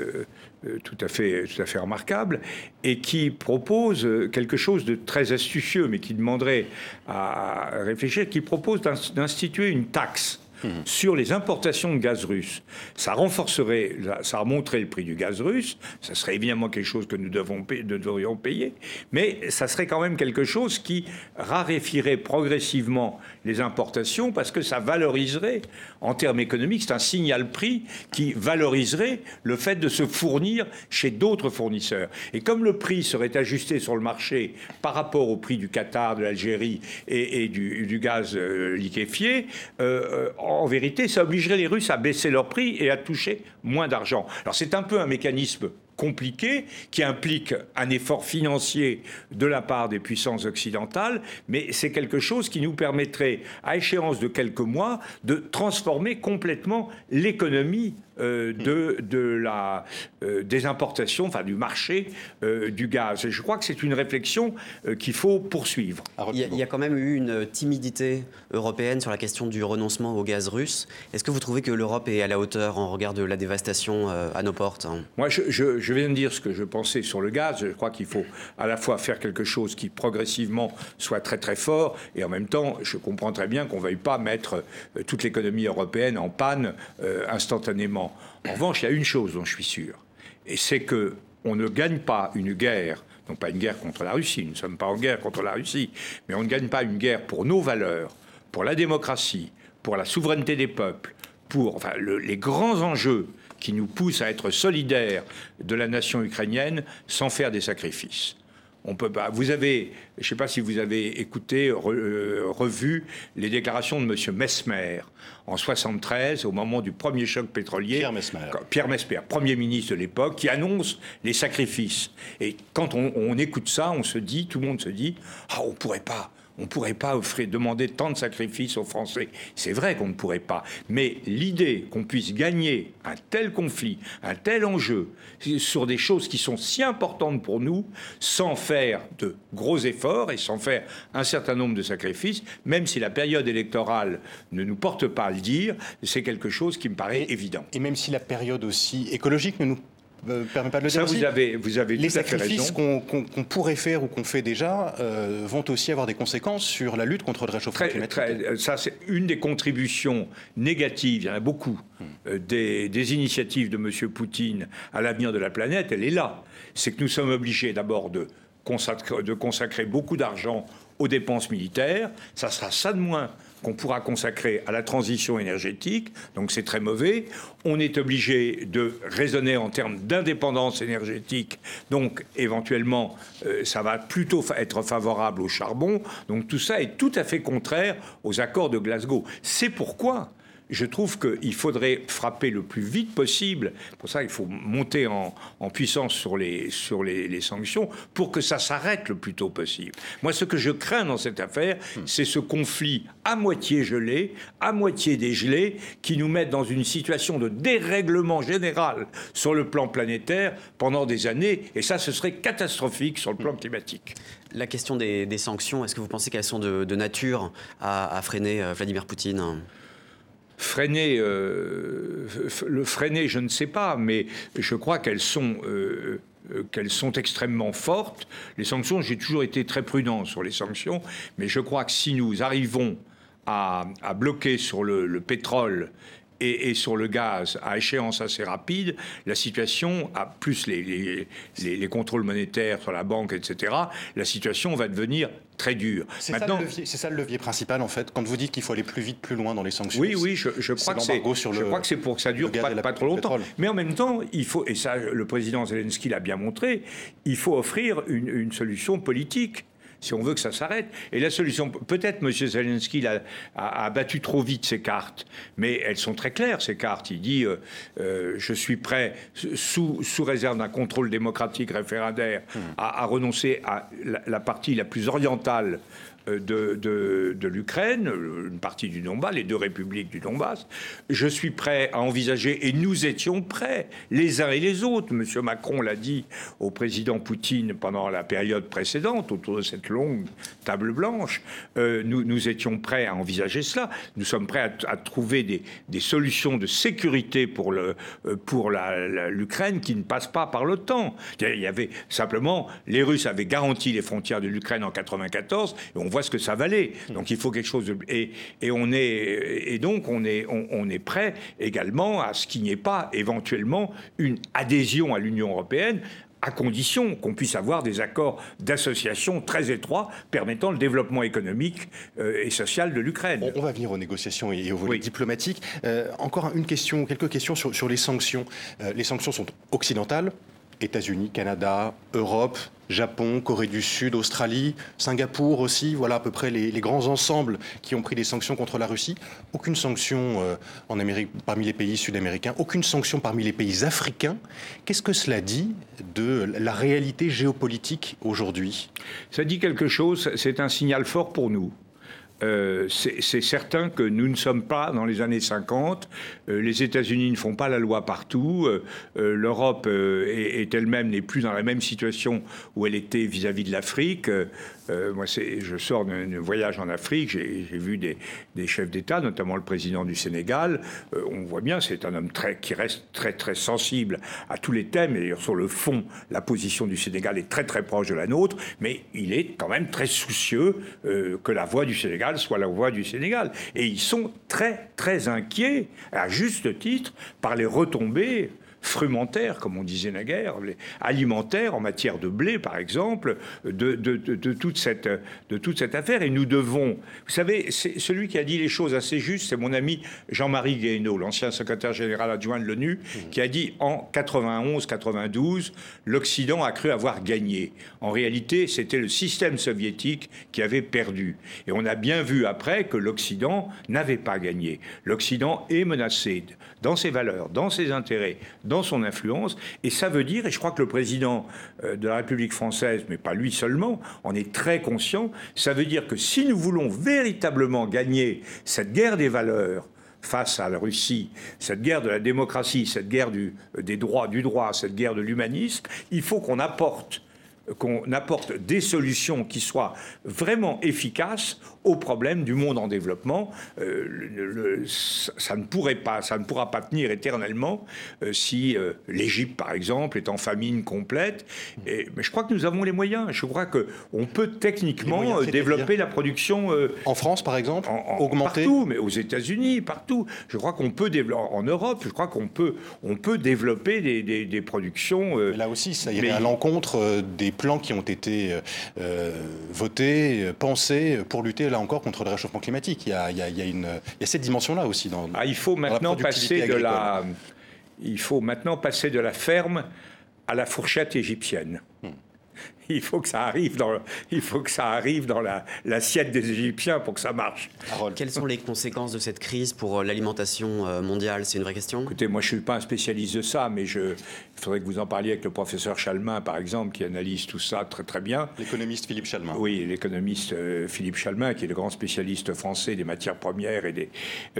tout à, fait, tout à fait remarquable, et qui propose quelque chose de très astucieux, mais qui demanderait à réfléchir, qui propose d'instituer une taxe sur les importations de gaz russe. Ça renforcerait, ça remonterait le prix du gaz russe. Ça serait évidemment quelque chose que nous, devons devrions payer, mais ça serait quand même quelque chose qui raréfierait progressivement les importations parce que ça valoriserait, en termes économiques, c'est un signal prix qui valoriserait le fait de se fournir chez d'autres fournisseurs. Et comme le prix serait ajusté sur le marché par rapport au prix du Qatar, de l'Algérie et, du, gaz euh, liquéfié, euh, euh, en vérité, ça obligerait les Russes à baisser leur prix et à toucher moins d'argent. Alors c'est un peu un mécanisme compliqué qui implique un effort financier de la part des puissances occidentales, mais c'est quelque chose qui nous permettrait, à échéance de quelques mois, de transformer complètement l'économie euh, de, de, la, euh, des importations, enfin du marché euh, du gaz. Et je crois que c'est une réflexion qu'il faut poursuivre. Il y, a, il y, a, quand même eu une timidité européenne sur la question du renoncement au gaz russe. Est-ce que vous trouvez que l'Europe est à la hauteur en regard de la dévastation à nos portes Moi, je, je, je, viens de dire ce que je pensais sur le gaz. Je crois qu'il faut à la fois faire quelque chose qui progressivement soit très très fort, et en même temps, je comprends très bien qu'on ne veuille pas mettre toute l'économie européenne en panne instantanément. En revanche, il y a une chose dont je suis sûr, et c'est que on ne gagne pas une guerre, non pas une guerre contre la Russie, nous ne sommes pas en guerre contre la Russie, mais on ne gagne pas une guerre pour nos valeurs, pour la démocratie, pour la souveraineté des peuples, pour les grands enjeux qui nous poussent à être solidaires de la nation ukrainienne sans faire des sacrifices. On peut pas. Vous avez, je ne sais pas si vous avez écouté, euh, revu les déclarations de M. Mesmer en 73, au moment du premier choc pétrolier. Pierre Mesmer. Pierre Mesmer, Premier ministre de l'époque, qui annonce les sacrifices. Et quand on, on, écoute ça, on se dit, tout le monde se dit, ah, on pourrait pas on ne pourrait pas offrir, demander tant de sacrifices aux Français. C'est vrai qu'on ne pourrait pas. Mais l'idée qu'on puisse gagner un tel conflit, un tel enjeu, sur des choses qui sont si importantes pour nous, sans faire de gros efforts et sans faire un certain nombre de sacrifices, même si la période électorale ne nous porte pas à le dire, c'est quelque chose qui me paraît évident. Et même si la période aussi écologique ne nous euh, permet pas de le dire. Ça, vous avez, vous avez Les sacrifices qu'on pourrait faire ou qu'on fait déjà euh, vont aussi avoir des conséquences sur la lutte contre le réchauffement climatique. Euh, ça, c'est une des contributions négatives, il y en a beaucoup, hmm. des, des, initiatives de M. Poutine à l'avenir de la planète, elle est là. C'est que nous sommes obligés d'abord de consacrer, de consacrer beaucoup d'argent aux dépenses militaires. Ça sera ça de moins qu'on pourra consacrer à la transition énergétique, donc c'est très mauvais. On est obligé de raisonner en termes d'indépendance énergétique, donc éventuellement euh, ça va plutôt être favorable au charbon. Donc tout ça est tout à fait contraire aux accords de Glasgow. C'est pourquoi je trouve qu'il faudrait frapper le plus vite possible. Pour ça, il faut monter en, puissance sur, les, sur les, sanctions pour que ça s'arrête le plus tôt possible. Moi, ce que je crains dans cette affaire, hmm. c'est ce conflit à moitié gelé, à moitié dégelé, qui nous met dans une situation de dérèglement général sur le plan planétaire pendant des années. Et ça, ce serait catastrophique sur le plan climatique. La question des, sanctions, est-ce que vous pensez qu'elles sont de, nature à, à freiner euh, Vladimir Poutine? Freiner, euh, le freiner, je ne sais pas, mais je crois qu'elles sont, euh, euh, qu'elles sont extrêmement fortes. Les sanctions, j'ai toujours été très prudent sur les sanctions, mais je crois que si nous arrivons à, bloquer sur le, pétrole et, sur le gaz à échéance assez rapide, la situation, à plus les, les, contrôles monétaires sur la banque, etc., la situation va devenir très dure. C'est Maintenant, ça, ça, le levier principal, en fait, quand vous dites qu'il faut aller plus vite, plus loin dans les sanctions. Oui, oui, je, crois, que c'est, je crois que c'est pour que ça dure pas, pas trop longtemps. Mais en même temps, il faut, et ça, le président Zelensky l'a bien montré, il faut offrir une, une solution politique si on veut que ça s'arrête. Et la solution, peut-être M. Zelensky a, battu trop vite ses cartes, mais elles sont très claires, ces cartes. Il dit euh, euh, Je suis prêt, sous, sous réserve d'un contrôle démocratique référendaire, hmm. à, renoncer à la, partie la plus orientale euh, de, de, l'Ukraine, une partie du Donbass, les deux républiques du Donbass. Je suis prêt à envisager, et nous étions prêts, les uns et les autres. Monsieur Macron l'a dit au président Poutine pendant la période précédente, autour de cette longue table blanche. Euh, nous, nous, étions prêts à envisager cela. Nous sommes prêts à, trouver des, des, solutions de sécurité pour le euh, pour l'Ukraine qui ne passent pas par l'OTAN. Il y avait simplement les Russes avaient garanti les frontières de l'Ukraine en 94 et on voit ce que ça valait. Donc il faut quelque chose de et, et on est et donc on est on, est prêt également à ce qu'il n'y ait pas éventuellement une adhésion à l'Union européenne à condition qu'on puisse avoir des accords d'association très étroits permettant le développement économique euh, et social de l'Ukraine. On, va venir aux négociations et, aux volets diplomatiques. Euh, encore une question, quelques questions sur, sur les sanctions. Euh, les sanctions sont occidentales, États-Unis, Canada, Europe, Japon, Corée du Sud, Australie, Singapour aussi, voilà à peu près les, grands ensembles qui ont pris des sanctions contre la Russie. Aucune sanction euh, en Amérique, parmi les pays sud-américains, aucune sanction parmi les pays africains. Qu'est-ce que cela dit de la réalité géopolitique aujourd'hui? Ça dit quelque chose, c'est un signal fort pour nous. Euh, c'est certain que nous ne sommes pas dans les années 50. Euh, les États-Unis ne font pas la loi partout. Euh, L'Europe est, elle-même n'est plus dans la même situation où elle était vis-à-vis de l'Afrique. Moi, je sors d'un voyage en Afrique. J'ai vu des, chefs d'État, notamment le président du Sénégal. on voit bien, c'est un homme qui reste très très sensible à tous les thèmes. Et sur le fond, la position du Sénégal est très très proche de la nôtre, mais il est quand même très soucieux que la voix du Sénégal soit la voix du Sénégal. Et ils sont très, très inquiets, à juste titre, par les retombées frumentaires, comme on disait naguère, alimentaires en matière de blé, par exemple, de, de, toute cette, de toute cette affaire. Et nous devons, vous savez, celui qui a dit les choses assez justes, c'est mon ami Jean-Marie Guéhenno, l'ancien secrétaire général adjoint de l'ONU, mmh. qui a dit en 91-92, l'Occident a cru avoir gagné. En réalité, c'était le système soviétique qui avait perdu. Et on a bien vu après que l'Occident n'avait pas gagné. L'Occident est menacé dans ses valeurs, dans ses intérêts, dans son influence. Et ça veut dire, et je crois que le président euh, de la République française, mais pas lui seulement, en est très conscient, ça veut dire que si nous voulons véritablement gagner cette guerre des valeurs, face à la Russie, cette guerre de la démocratie, cette guerre du, des droits, du droit, cette guerre de l'humanisme, il faut qu'on apporte qu'on apporte des solutions qui soient vraiment efficaces aux problèmes du monde en développement. Euh, ça ne pourrait pas, ça ne pourra pas tenir éternellement euh, si euh, l'Égypte, par exemple, est en famine complète. Et, mais je crois que nous avons les moyens. Je crois que on peut techniquement développer la production en France, par exemple, en, augmenter partout, mais aux États-Unis, partout. Je crois qu'on peut développer en Europe. Je crois qu'on peut, on peut développer des, des, productions. là aussi, ça irait à l'encontre des plans qui ont été votés, pensés pour lutter là encore contre le réchauffement climatique. Il y a, il y a, il y a une, il y a cette dimension-là aussi dans. Ah, il faut maintenant passer de la, il faut maintenant passer de la ferme à la fourchette égyptienne. Hmm. il faut que ça arrive dans, il faut que ça arrive dans l'assiette des Égyptiens pour que ça marche. Quelles sont les conséquences de cette crise pour euh, l'alimentation euh, mondiale? C'est une vraie question Écoutez, moi je ne suis pas un spécialiste de ça, mais je, il faudrait que vous en parliez avec le professeur Chalmin, par exemple, qui analyse tout ça très très bien. L'économiste Philippe Chalmin. Oui, l'économiste euh, Philippe Chalmin, qui est le grand spécialiste français des matières premières. Et des...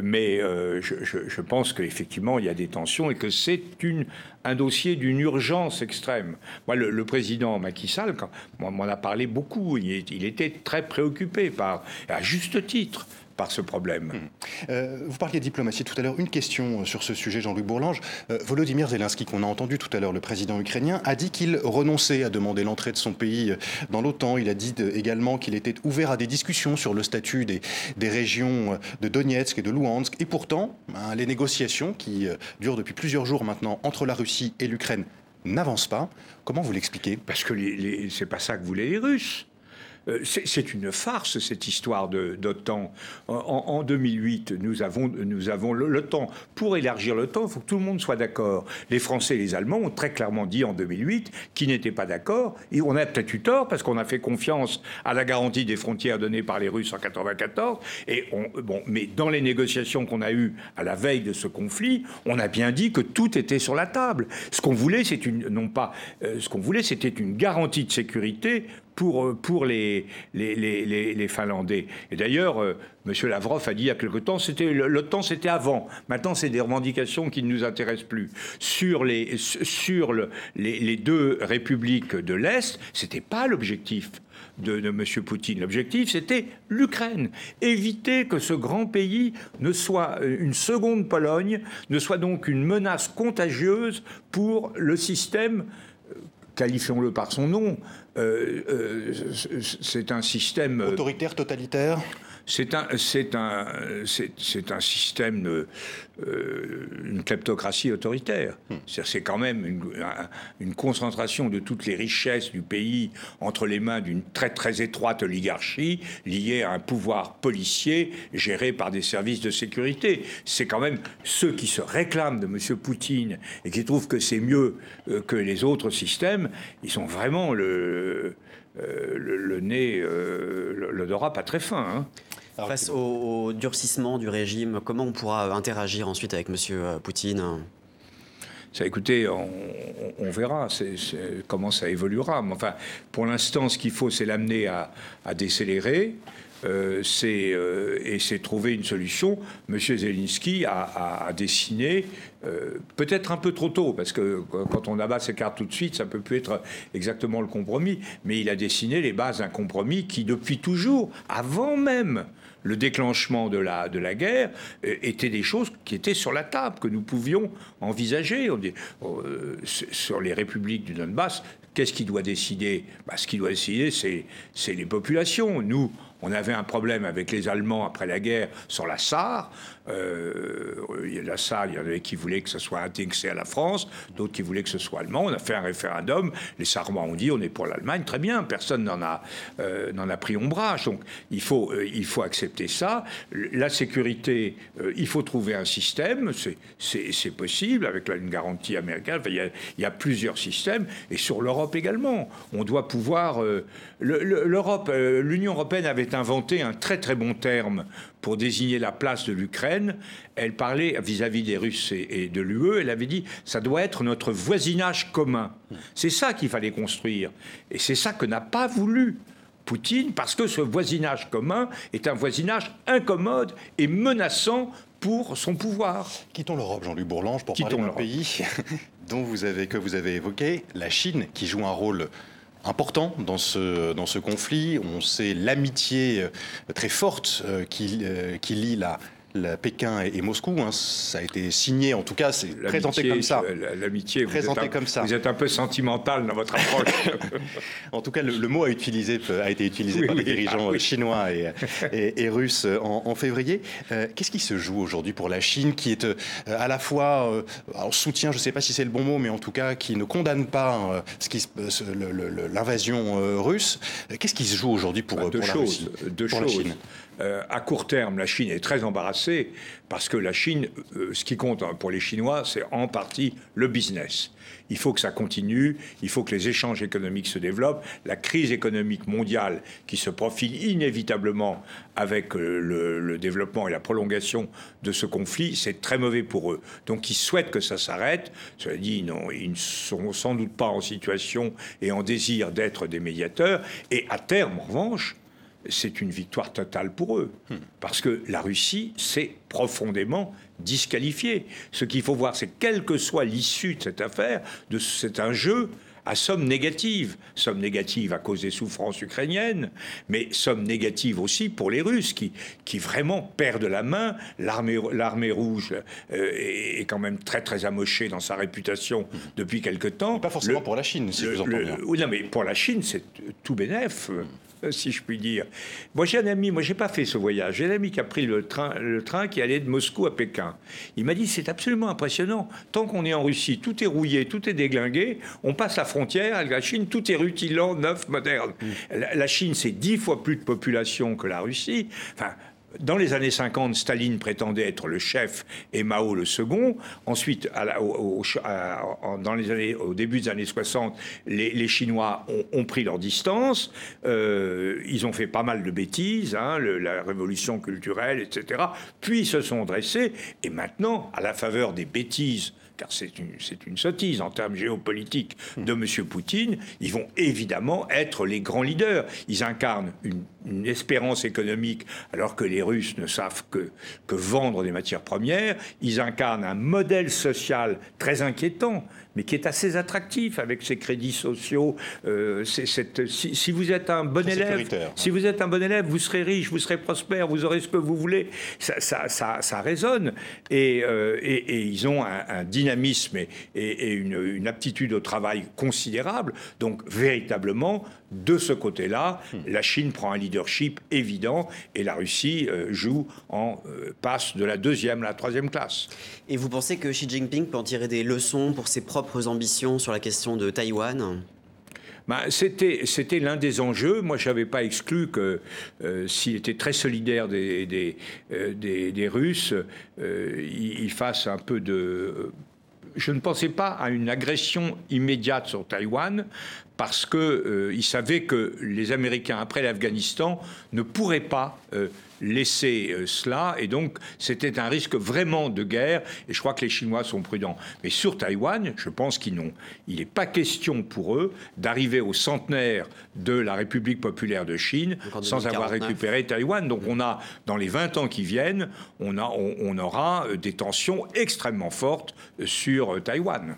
Mais je, je, pense qu'effectivement, il y a des tensions et que c'est une, un dossier d'une urgence extrême. Moi, le, le président Macky Sall, on m'en a parlé beaucoup. Il, était très préoccupé par, à juste titre, par ce problème. Hmm. vous parliez de diplomatie tout à l'heure. Une question sur ce sujet, Jean-Luc Bourlange. Volodymyr Zelensky, qu'on a entendu tout à l'heure, le président ukrainien, a dit qu'il renonçait à demander l'entrée de son pays dans l'OTAN. Il a dit également qu'il était ouvert à des discussions sur le statut des, régions de Donetsk et de Luhansk. Et pourtant, ben, les négociations qui durent depuis plusieurs jours maintenant entre la Russie et l'Ukraine n'avancent pas. Comment vous l'expliquez? Parce que les, c'est pas ça que voulaient les Russes. Euh, c'est une farce, cette histoire d'OTAN. En, 2008, nous avons, nous avons l'OTAN. Pour élargir l'OTAN, il faut que tout le monde soit d'accord. Les Français et les Allemands ont très clairement dit en 2008 qu'ils n'étaient pas d'accord. Et on a peut-être eu tort parce qu'on a fait confiance à la garantie des frontières donnée par les Russes en 1994. Et bon, mais dans les négociations qu'on a eues à la veille de ce conflit, on a bien dit que tout était sur la table. Ce qu'on voulait, une, euh, ce qu'on voulait, c'était une garantie de sécurité pour, euh, les, Finlandais. Et d'ailleurs, euh, M. Lavrov a dit il y a quelque temps, c'était l'OTAN c'était avant. Maintenant, c'est des revendications qui ne nous intéressent plus. Sur les, sur le, les, deux républiques de l'Est, c'était pas l'objectif. De, de, M. Poutine. L'objectif, c'était l'Ukraine. Éviter que ce grand pays ne soit euh, une seconde Pologne, ne soit donc une menace contagieuse pour le système qualifions-le par son nom, euh, euh, c'est un système... Euh, Autoritaire, totalitaire? C'est un, c'est un, c'est, un système, une kleptocratie autoritaire. Hmm. C'est quand même une, une, concentration de toutes les richesses du pays entre les mains d'une très très étroite oligarchie liée à un pouvoir policier géré par des services de sécurité. C'est quand même ceux qui se réclament de M. Poutine et qui trouvent que c'est mieux que les autres systèmes, ils sont vraiment le, le, nez, l'odorat pas très fin. Hein. Face au, durcissement du régime, comment on pourra interagir ensuite avec M. Euh, Poutine? Ça, écoutez, on, verra comment ça évoluera. Mais enfin, pour l'instant, ce qu'il faut, c'est l'amener à, décélérer. Euh, c'est euh, et c'est trouver une solution. Monsieur Zelensky a, dessiné peut-être un peu trop tôt, parce que quand on abat ses cartes tout de suite, ça peut plus être exactement le compromis. Mais il a dessiné les bases d'un compromis qui, depuis toujours, avant même le déclenchement de la, de la guerre euh, étaient des choses qui étaient sur la table, que nous pouvions envisager. Dit, euh, sur les républiques du Donbass, qu'est-ce qui doit décider? Bah, Ce qui doit décider, c'est les populations. Nous, on avait un problème avec les Allemands après la guerre sur la Sarre. Euh, la Sarre, il y en avait qui voulaient que ce soit indexé à la France, d'autres qui voulaient que ce soit allemand. On a fait un référendum. Les Sarrois ont dit on est pour l'Allemagne. Très bien, personne n'en a, euh, a pris ombrage. Donc il faut, euh, il faut accepter ça. La sécurité, il faut trouver un système. C'est possible avec une garantie américaine. il, y a, plusieurs systèmes. Et sur l'Europe également. On doit pouvoir. L'Europe, l'Union européenne avait inventé un très très bon terme pour désigner la place de l'Ukraine. Elle parlait vis-à-vis des Russes et, de l'UE, elle avait dit ça doit être notre voisinage commun. C'est ça qu'il fallait construire. Et c'est ça que n'a pas voulu Poutine, parce que ce voisinage commun est un voisinage incommode et menaçant pour son pouvoir. Quittons l'Europe, Jean-Luc Bourlange, pour parler d'un pays dont vous avez, que vous avez évoqué, la Chine, qui joue un rôle important dans ce, dans ce conflit. On sait l'amitié euh, très forte euh, qui, euh, qui lie la, Pékin et, Moscou. Hein, ça a été signé, en tout cas, c'est présenté comme ça. L'amitié, présenté comme ça. Vous êtes un peu sentimental dans votre approche. en tout cas, le, mot a, utilisé, a été utilisé par les dirigeants ah chinois et, et, russes en, février. Euh, qu'est-ce qui se joue aujourd'hui pour la Chine, qui est euh, à la fois euh, en soutien, je ne sais pas si c'est le bon mot, mais en tout cas qui ne condamne pas l'invasion russe Qu'est-ce qui se joue aujourd'hui pour, bah, pour, la Russie, deux pour choses. la Chine? Euh, à court terme, la Chine est très embarrassée parce que la Chine, euh, ce qui compte pour les Chinois, c'est en partie le business. Il faut que ça continue, il faut que les échanges économiques se développent. La crise économique mondiale qui se profile inévitablement avec euh, le, développement et la prolongation de ce conflit, c'est très mauvais pour eux. Donc ils souhaitent que ça s'arrête. Cela dit, non, ils ne sont sans doute pas en situation et en désir d'être des médiateurs. Et à terme, en revanche, c'est une victoire totale pour eux. Hmm. Parce que la Russie s'est profondément disqualifiée. Ce qu'il faut voir, c'est quelle que soit l'issue de cette affaire, c'est un jeu à somme négative. Somme négative à cause des souffrances ukrainiennes, mais somme négative aussi pour les Russes qui, qui vraiment perdent la main. L'armée rouge euh, est quand même très très amochée dans sa réputation depuis quelque temps. pas forcément pour la Chine, si je vous entends bien. Oui, non, mais pour la Chine, c'est tout bénef. Si je puis dire. Moi, j'ai un ami, moi, j'ai pas fait ce voyage. J'ai un ami qui a pris le train, le train qui allait de Moscou à Pékin. Il m'a dit c'est absolument impressionnant. Tant qu'on est en Russie, tout est rouillé, tout est déglingué. On passe la frontière avec la Chine, tout est rutilant, neuf, moderne. Mm. La, la Chine, c'est dix fois plus de population que la Russie. Enfin, dans les années 50, Staline prétendait être le chef et Mao le second. Ensuite, au, dans les années, au début des années 60, les, Chinois ont, pris leur distance. Euh, ils ont fait pas mal de bêtises, hein, la révolution culturelle, etc. Puis ils se sont dressés. Et maintenant, à la faveur des bêtises car c'est une, une, sottise en termes géopolitiques de M. Poutine, ils vont évidemment être les grands leaders. Ils incarnent une, espérance économique alors que les Russes ne savent que, que vendre des matières premières. Ils incarnent un modèle social très inquiétant mais qui est assez attractif avec ses crédits sociaux. Euh, cette, si, vous êtes un bon élève, si vous êtes un bon élève, vous serez riche, vous serez prospère, vous aurez ce que vous voulez. Ça, ça, ça, résonne. Euh, et, et, ils ont un, dynamisme et, et une, une, aptitude au travail considérable. Donc véritablement, de ce côté-là, hmm. la Chine prend un leadership évident et la Russie euh, joue en passe de la deuxième à la troisième classe. Et vous pensez que Xi Jinping peut en tirer des leçons pour ses propres ambitions sur la question de Taïwan? Bah, c'était, c'était l'un des enjeux. Moi, je n'avais pas exclu que euh, s'il était très solidaire des, des, euh, des, Russes, euh, il, fasse un peu de... Je ne pensais pas à une agression immédiate sur Taïwan parce qu'il il savait que les Américains, après l'Afghanistan, ne pourraient pas laisser euh, cela. Et donc, c'était un risque vraiment de guerre. Et je crois que les Chinois sont prudents. Mais sur Taïwan, je pense qu'ils n'ont. Il n'est pas question pour eux d'arriver au centenaire de la République populaire de Chine sans avoir récupéré Taïwan. Donc, on a, dans les 20 ans qui viennent, on, a, on, aura euh, des tensions extrêmement fortes euh, sur Taïwan.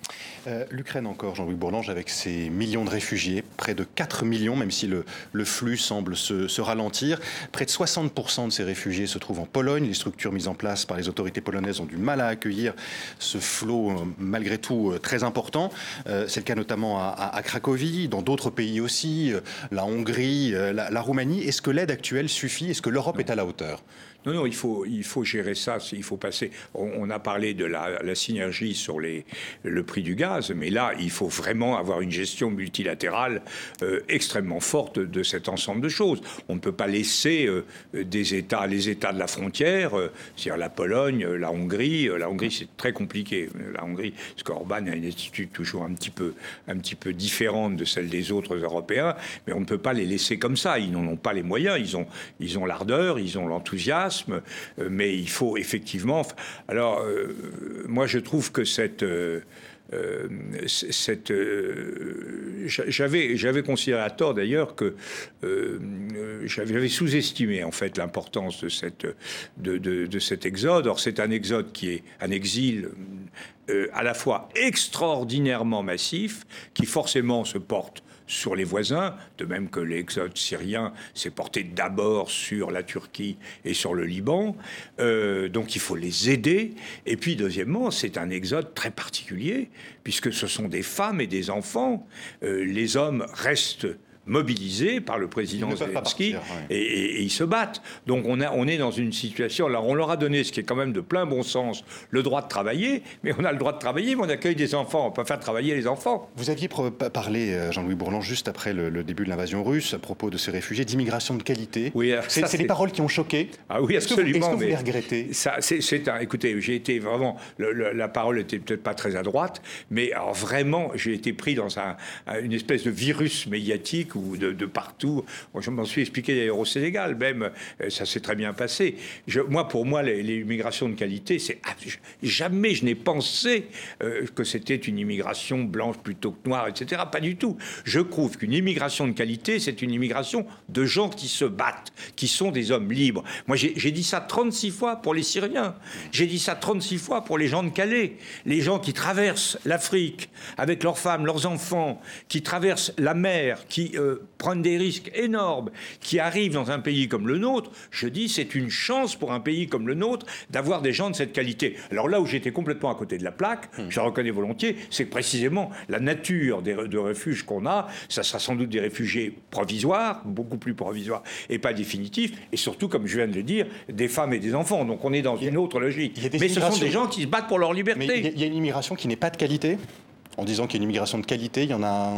L'Ukraine encore, Jean-Louis Bourlange, avec ses millions de réfugiés, près de 4 millions, même si le, le flux semble se, se ralentir, près de 60% de ces réfugiés se trouvent en Pologne. Les structures mises en place par les autorités polonaises ont du mal à accueillir ce flot, euh, malgré tout, euh, très important. Euh, c'est le cas notamment à, Cracovie, dans d'autres pays aussi, la Hongrie, la Roumanie. Est-ce que l'aide actuelle suffit? Est-ce que l'Europe est à la hauteur? Non, non, il faut, il faut gérer ça. Il faut passer. On, a parlé de la, synergie sur le prix du gaz, mais là, il faut vraiment avoir une gestion multilatérale euh, extrêmement forte de cet ensemble de choses. On ne peut pas laisser euh, des États, les États de la frontière, euh, c'est-à-dire la Pologne, la Hongrie. la Hongrie, c'est très compliqué. La Hongrie, parce qu'Orban a une attitude toujours un petit peu, un petit peu différente de celle des autres Européens, mais on ne peut pas les laisser comme ça. Ils n'en ont pas les moyens. Ils ont, ils ont l'ardeur, ils ont l'enthousiasme euh, mais il faut effectivement. Alors, euh, moi, je trouve que cette euh, cette, j'avais, considéré à tort d'ailleurs que j'avais sous-estimé en fait l'importance de, de, de, cet exode. Or, c'est un exode qui est un exil à la fois extraordinairement massif, qui forcément se porte sur les voisins, de même que l'exode syrien s'est porté d'abord sur la Turquie et sur le Liban. Euh, donc il faut les aider. Et puis deuxièmement, c'est un exode très particulier, puisque ce sont des femmes et des enfants. Euh, les hommes restent mobilisés par le président Zelensky et, ils se battent. Donc on, a, on est dans une situation, alors on leur a donné ce qui est quand même de plein bon sens, le droit de travailler, mais on a le droit de travailler, mais on accueille des enfants, on peut faire travailler les enfants. Vous aviez parlé, euh, Jean-Louis Bourlange, juste après le, début de l'invasion russe, à propos de ces réfugiés, d'immigration de qualité. Oui, c'est des paroles qui ont choqué. Ah oui, absolument. Est-ce que vous, les regrettez? ça, c'est un, Écoutez, j'ai été vraiment, la parole était peut-être pas très à droite, mais alors vraiment, j'ai été pris dans un, une espèce de virus médiatique ou de, partout. je m'en suis expliqué d'ailleurs au Sénégal, même, euh, ça s'est très bien passé. moi, pour moi, l'immigration de qualité, c'est jamais je n'ai pensé euh, que c'était une immigration blanche plutôt que noire, etc. Pas du tout. Je trouve qu'une immigration de qualité, c'est une immigration de gens qui se battent, qui sont des hommes libres. Moi, j'ai dit ça 36 fois pour les Syriens. J'ai dit ça 36 fois pour les gens de Calais, les gens qui traversent l'Afrique avec leurs femmes, leurs enfants, qui traversent la mer, qui euh, prennent des risques énormes, qui arrivent dans un pays comme le nôtre. Je dis, c'est une chance pour un pays comme le nôtre d'avoir des gens de cette qualité. Alors là où j'étais complètement à côté de la plaque, hmm. je reconnais volontiers, c'est précisément la nature des, de refuges qu'on a, ça sera sans doute des réfugiés provisoires, beaucoup plus provisoires et pas définitifs, et surtout, comme je viens de le dire, des femmes et des enfants. Donc on est dans une autre logique. Mais ce sont des gens qui se battent pour leur liberté. Mais il y a une immigration qui n'est pas de qualité? En disant qu'il y a une immigration de qualité, il y en a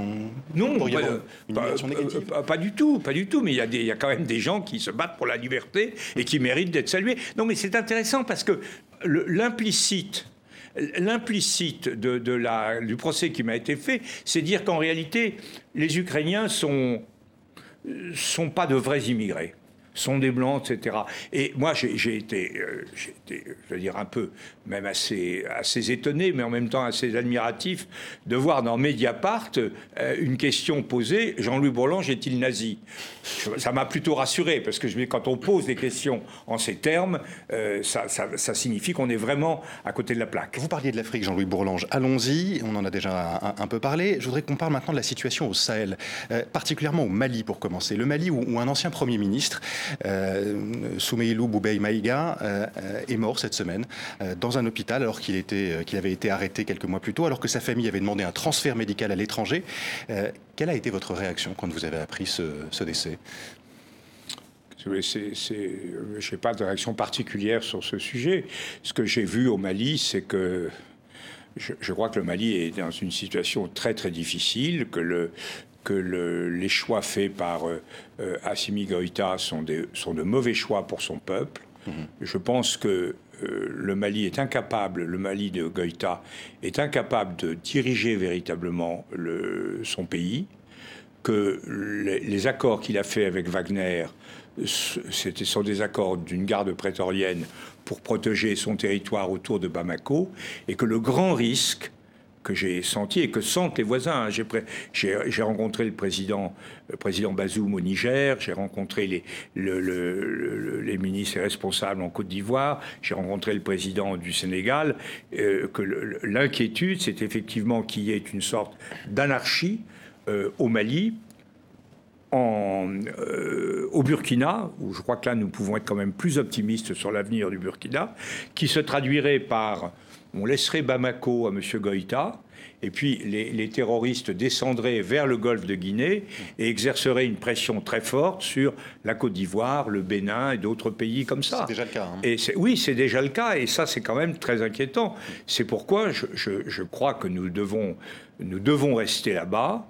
non, pas, une immigration négative. Pas, du tout, pas du tout. Mais il y, a il y, a quand même des gens qui se battent pour la liberté et qui méritent d'être salués. Non, mais c'est intéressant parce que l'implicite l'implicite de, la, du procès qui m'a été fait, c'est dire qu'en réalité, les Ukrainiens sont sont pas de vrais immigrés sont des blancs, etc. Et moi, j'ai été, euh, été, je veux dire, un peu, même assez, assez étonné, mais en même temps assez admiratif, de voir dans Mediapart euh, une question posée Jean-Louis Bourlange est-il nazi? Ça m'a plutôt rassuré, parce que quand on pose des questions en ces termes, euh, ça, signifie qu'on est vraiment à côté de la plaque. Vous parliez de l'Afrique, Jean-Louis Bourlange. Allons-y, on en a déjà un, peu parlé. Je voudrais qu'on parle maintenant de la situation au Sahel, particulièrement au Mali pour commencer. Le Mali où, un ancien Premier ministre euh, Soumeilou Boubei Maïga euh, est mort cette semaine euh, dans un hôpital alors qu'il qu'il avait été arrêté quelques mois plus tôt, alors que sa famille avait demandé un transfert médical à l'étranger. quelle a été votre réaction quand vous avez appris ce, décès? Je n'ai pas de réaction particulière sur ce sujet. Ce que j'ai vu au Mali, c'est que je, je, crois que le Mali est dans une situation très très difficile, que le, que les choix faits par euh, euh, Assimi Goïta sont, sont, de mauvais choix pour son peuple. Mhm. Je pense que euh, le Mali est incapable, le Mali de Goïta est incapable de diriger véritablement le, son pays, que les, accords qu'il a faits avec Wagner c'était sont des accords d'une garde prétorienne pour protéger son territoire autour de Bamako, et que le grand risque, que j'ai senti et que sentent les voisins. J'ai rencontré le président, président Bazoum au Niger, j'ai rencontré les, les ministres responsables en Côte d'Ivoire, j'ai rencontré le président du Sénégal. Euh, que l'inquiétude, c'est effectivement qu'il y ait une sorte d'anarchie euh, au Mali. Euh, au Burkina, où je crois que là nous pouvons être quand même plus optimistes sur l'avenir du Burkina, qui se traduirait par on laisserait Bamako à M. Goïta, et puis les, terroristes descendraient vers le golfe de Guinée et exerceraient une pression très forte sur la Côte d'Ivoire, le Bénin et d'autres pays comme ça. C'est déjà le cas. Hein. Et oui, c'est déjà le cas, et ça c'est quand même très inquiétant. C'est pourquoi je, je, crois que nous devons, nous devons rester là-bas.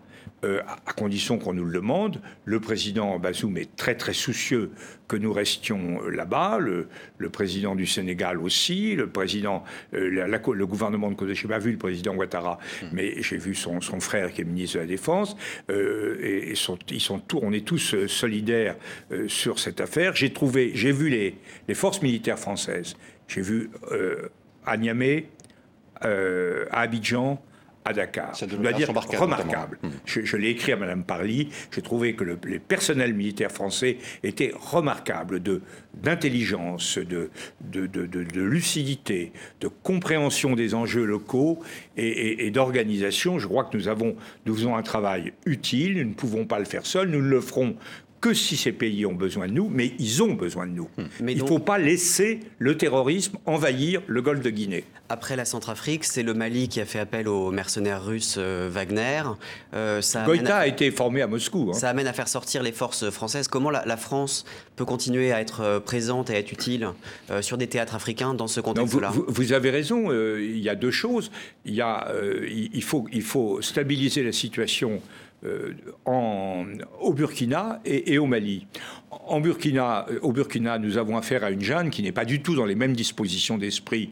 Euh, à condition qu'on nous le demande. Le président Bazoum est très très soucieux que nous restions euh, là-bas, le, président du Sénégal aussi, le président, euh, le gouvernement de Côte d'Ivoire, pas vu le président Ouattara, hmm. mais j'ai vu son, frère qui est ministre de la Défense, et, ils sont tous, on est tous solidaires sur cette affaire. J'ai trouvé, j'ai vu les, les, forces militaires françaises, j'ai vu à Niamey, à Abidjan, à Dakar. je dois dire remarquable. Hmm. Je, l'ai écrit à Mme Parly. J'ai trouvé que le, les personnels militaires français étaient remarquables de d'intelligence, de de, de, lucidité, de compréhension des enjeux locaux et, et, d'organisation. Je crois que nous avons nous faisons un travail utile. Nous ne pouvons pas le faire seuls. Nous ne le ferons que si ces pays ont besoin de nous, mais ils ont besoin de nous. Hmm. il ne faut pas laisser le terrorisme envahir le golfe de Guinée. Après la Centrafrique, c'est le Mali qui a fait appel aux mercenaires russes euh, Wagner. Euh, ça Goïta a été formé à Moscou. Hein. Ça amène à faire sortir les forces françaises. Comment la, France peut continuer à être euh, présente et à être utile sur des théâtres africains dans ce contexte-là? vous, avez raison, il y a deux choses. Il, y a, il, faut, il faut stabiliser la situation en, au Burkina et, au Mali. En Burkina, au Burkina, nous avons affaire à une Jeanne qui n'est pas du tout dans les mêmes dispositions d'esprit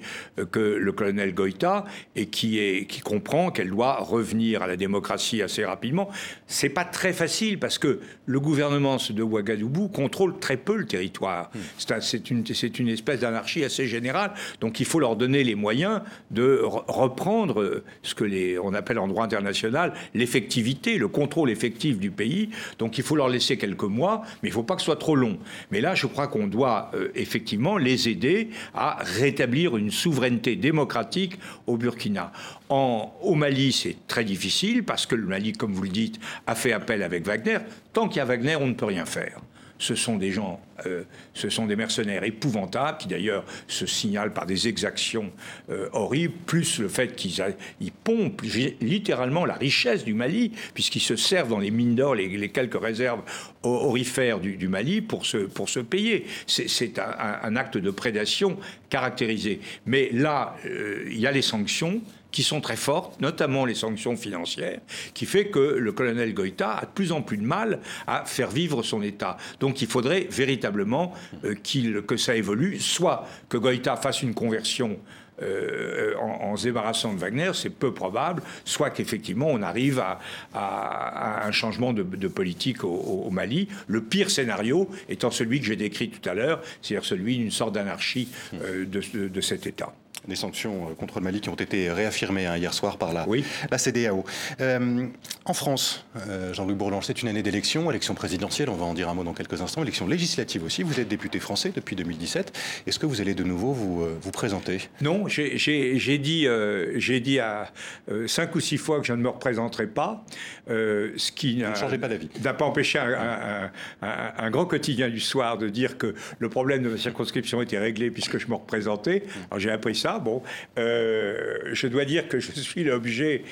que le colonel Goïta et qui, est, qui comprend qu'elle doit revenir à la démocratie assez rapidement. C'est pas très facile parce que le gouvernement de Ouagadougou contrôle très peu le territoire. Hmm. C'est une, une espèce d'anarchie assez générale. Donc il faut leur donner les moyens de reprendre ce que les, on appelle en droit international l'effectivité, le contrôle effectif du pays. Donc il faut leur laisser quelques mois, mais il ne faut pas que ce soit trop long. Mais là, je crois qu'on doit euh, effectivement les aider à rétablir une souveraineté démocratique au Burkina. En, au Mali, c'est très difficile parce que le Mali, comme vous le dites, a fait appel avec Wagner. Tant qu'il y a Wagner, on ne peut rien faire ce sont des gens, euh, ce sont des mercenaires épouvantables qui d'ailleurs se signalent par des exactions euh, horribles, plus le fait qu'ils pompent littéralement la richesse du Mali, puisqu'ils se servent dans les mines d'or, les, quelques réserves orifères du, Mali pour se, pour se payer. C'est un, acte de prédation caractérisé. Mais là, euh, il y a les sanctions qui sont très fortes, notamment les sanctions financières, qui fait que le colonel Goïta a de plus en plus de mal à faire vivre son État. Donc il faudrait véritablement euh, que ça évolue, soit que Goïta fasse une conversion euh, en, se débarrassant de Wagner, c'est peu probable, soit qu'effectivement on arrive à, un changement de, politique au, Mali. Le pire scénario étant celui que j'ai décrit tout à l'heure, c'est-à-dire celui d'une sorte d'anarchie euh, de cet État des sanctions euh, contre le Mali qui ont été réaffirmées hein, hier soir par la, la CDAO. Euh, en France, euh, Jean-Louis Bourlange, c'est une année d'élection, élection présidentielle, on va en dire un mot dans quelques instants, élection législative aussi. Vous êtes député français depuis 2017. Est-ce que vous allez de nouveau vous, vous présenter? Non, j'ai dit, j'ai dit à cinq ou six fois que je ne me représenterai pas, ce qui n'a pas empêché un, un, grand quotidien du soir de dire que le problème de ma circonscription était réglé puisque je me représentais. Alors j'ai appris ça bon, euh, je dois dire que je suis l'objet,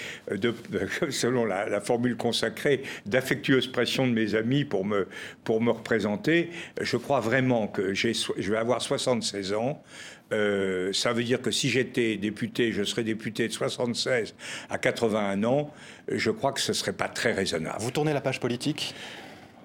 selon la, formule consacrée, d'affectueuses pressions de mes amis pour me, pour me représenter. Je crois vraiment que je vais avoir 76 ans. Euh, ça veut dire que si j'étais député, je serais député de 76 à 81 ans. Je crois que ce serait pas très raisonnable. Vous tournez la page politique?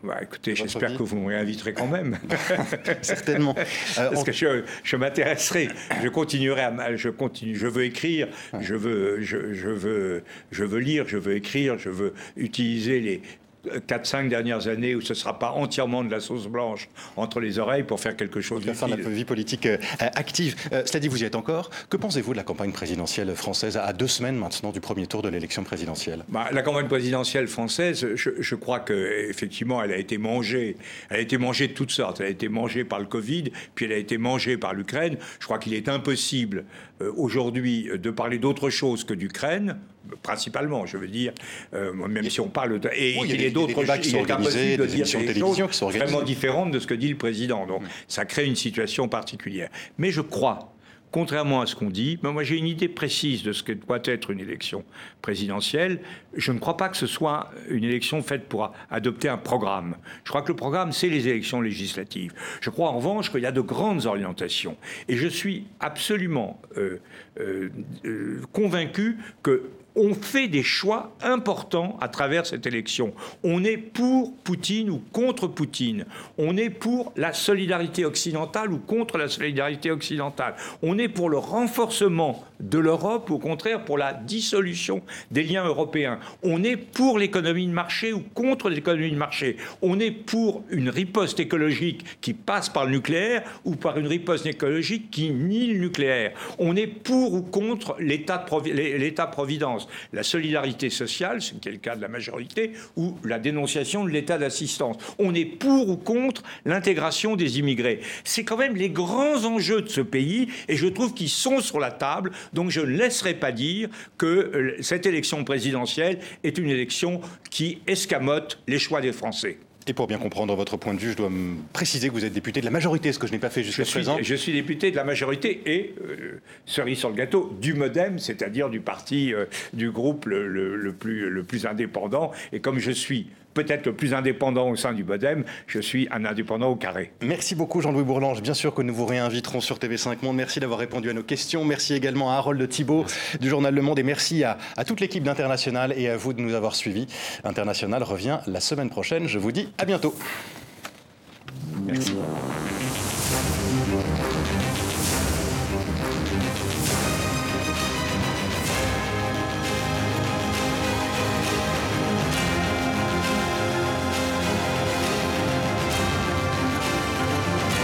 Bah, écoutez, j'espère que vous me réinviterez quand même. Certainement. Parce que je, je m'intéresserai, je continuerai à, je continue, je veux écrire, je veux, je, je, veux, je veux lire, je veux écrire, je veux utiliser les, 4-5 dernières années où ce ne sera pas entièrement de la sauce blanche entre les oreilles pour faire quelque chose de faire la vie politique euh, active. Euh, cela dit, vous y êtes encore. Que pensez-vous de la campagne présidentielle française à deux semaines maintenant du premier tour de l'élection présidentielle? Bah, La campagne présidentielle française, je, crois qu'effectivement, elle a été mangée. Elle a été mangée de toutes sortes. Elle a été mangée par le Covid, puis elle a été mangée par l'Ukraine. Je crois qu'il est impossible euh, aujourd'hui de parler d'autre chose que d'Ukraine principalement, je veux dire, euh, même si on parle de, et il y a d'autres choses, il est impossible de des choses qui sont vraiment différentes de ce que dit le président. Donc, ça crée une situation particulière. Mais je crois contrairement à ce qu'on dit, moi j'ai une idée précise de ce que doit être une élection présidentielle. Je ne crois pas que ce soit une élection faite pour adopter un programme. Je crois que le programme, c'est les élections législatives. Je crois en revanche qu'il y a de grandes orientations. Et je suis absolument euh, euh, convaincu que on fait des choix importants à travers cette élection. On est pour Poutine ou contre Poutine. On est pour la solidarité occidentale ou contre la solidarité occidentale. On est pour le renforcement de l'Europe, ou au contraire pour la dissolution des liens européens. On est pour l'économie de marché ou contre l'économie de marché. On est pour une riposte écologique qui passe par le nucléaire ou par une riposte écologique qui nie le nucléaire. On est pour ou contre l'État-providence, la solidarité sociale, ce qui est le cas de la majorité, ou la dénonciation de l'État d'assistance. On est pour ou contre l'intégration des immigrés. C'est quand même les grands enjeux de ce pays et je trouve qu'ils sont sur la table. Donc je ne laisserai pas dire que euh, cette élection présidentielle est une élection qui escamote les choix des Français. Et pour bien comprendre votre point de vue, je dois me préciser que vous êtes député de la majorité, ce que je n'ai pas fait jusqu'à présent. Je suis député de la majorité et, euh, cerise sur le gâteau, du MoDem, c'est-à-dire du parti, euh, du groupe le, plus, le plus indépendant. Et comme je suis peut-être le plus indépendant au sein du Modem, je suis un indépendant au carré. Merci beaucoup Jean-Louis Bourlange. Bien sûr que nous vous réinviterons sur TV5 Monde. Merci d'avoir répondu à nos questions. Merci également à Harold Thibault du journal Le Monde et merci à, à toute l'équipe d'International et à vous de nous avoir suivis. International revient la semaine prochaine. Je vous dis à bientôt. Merci.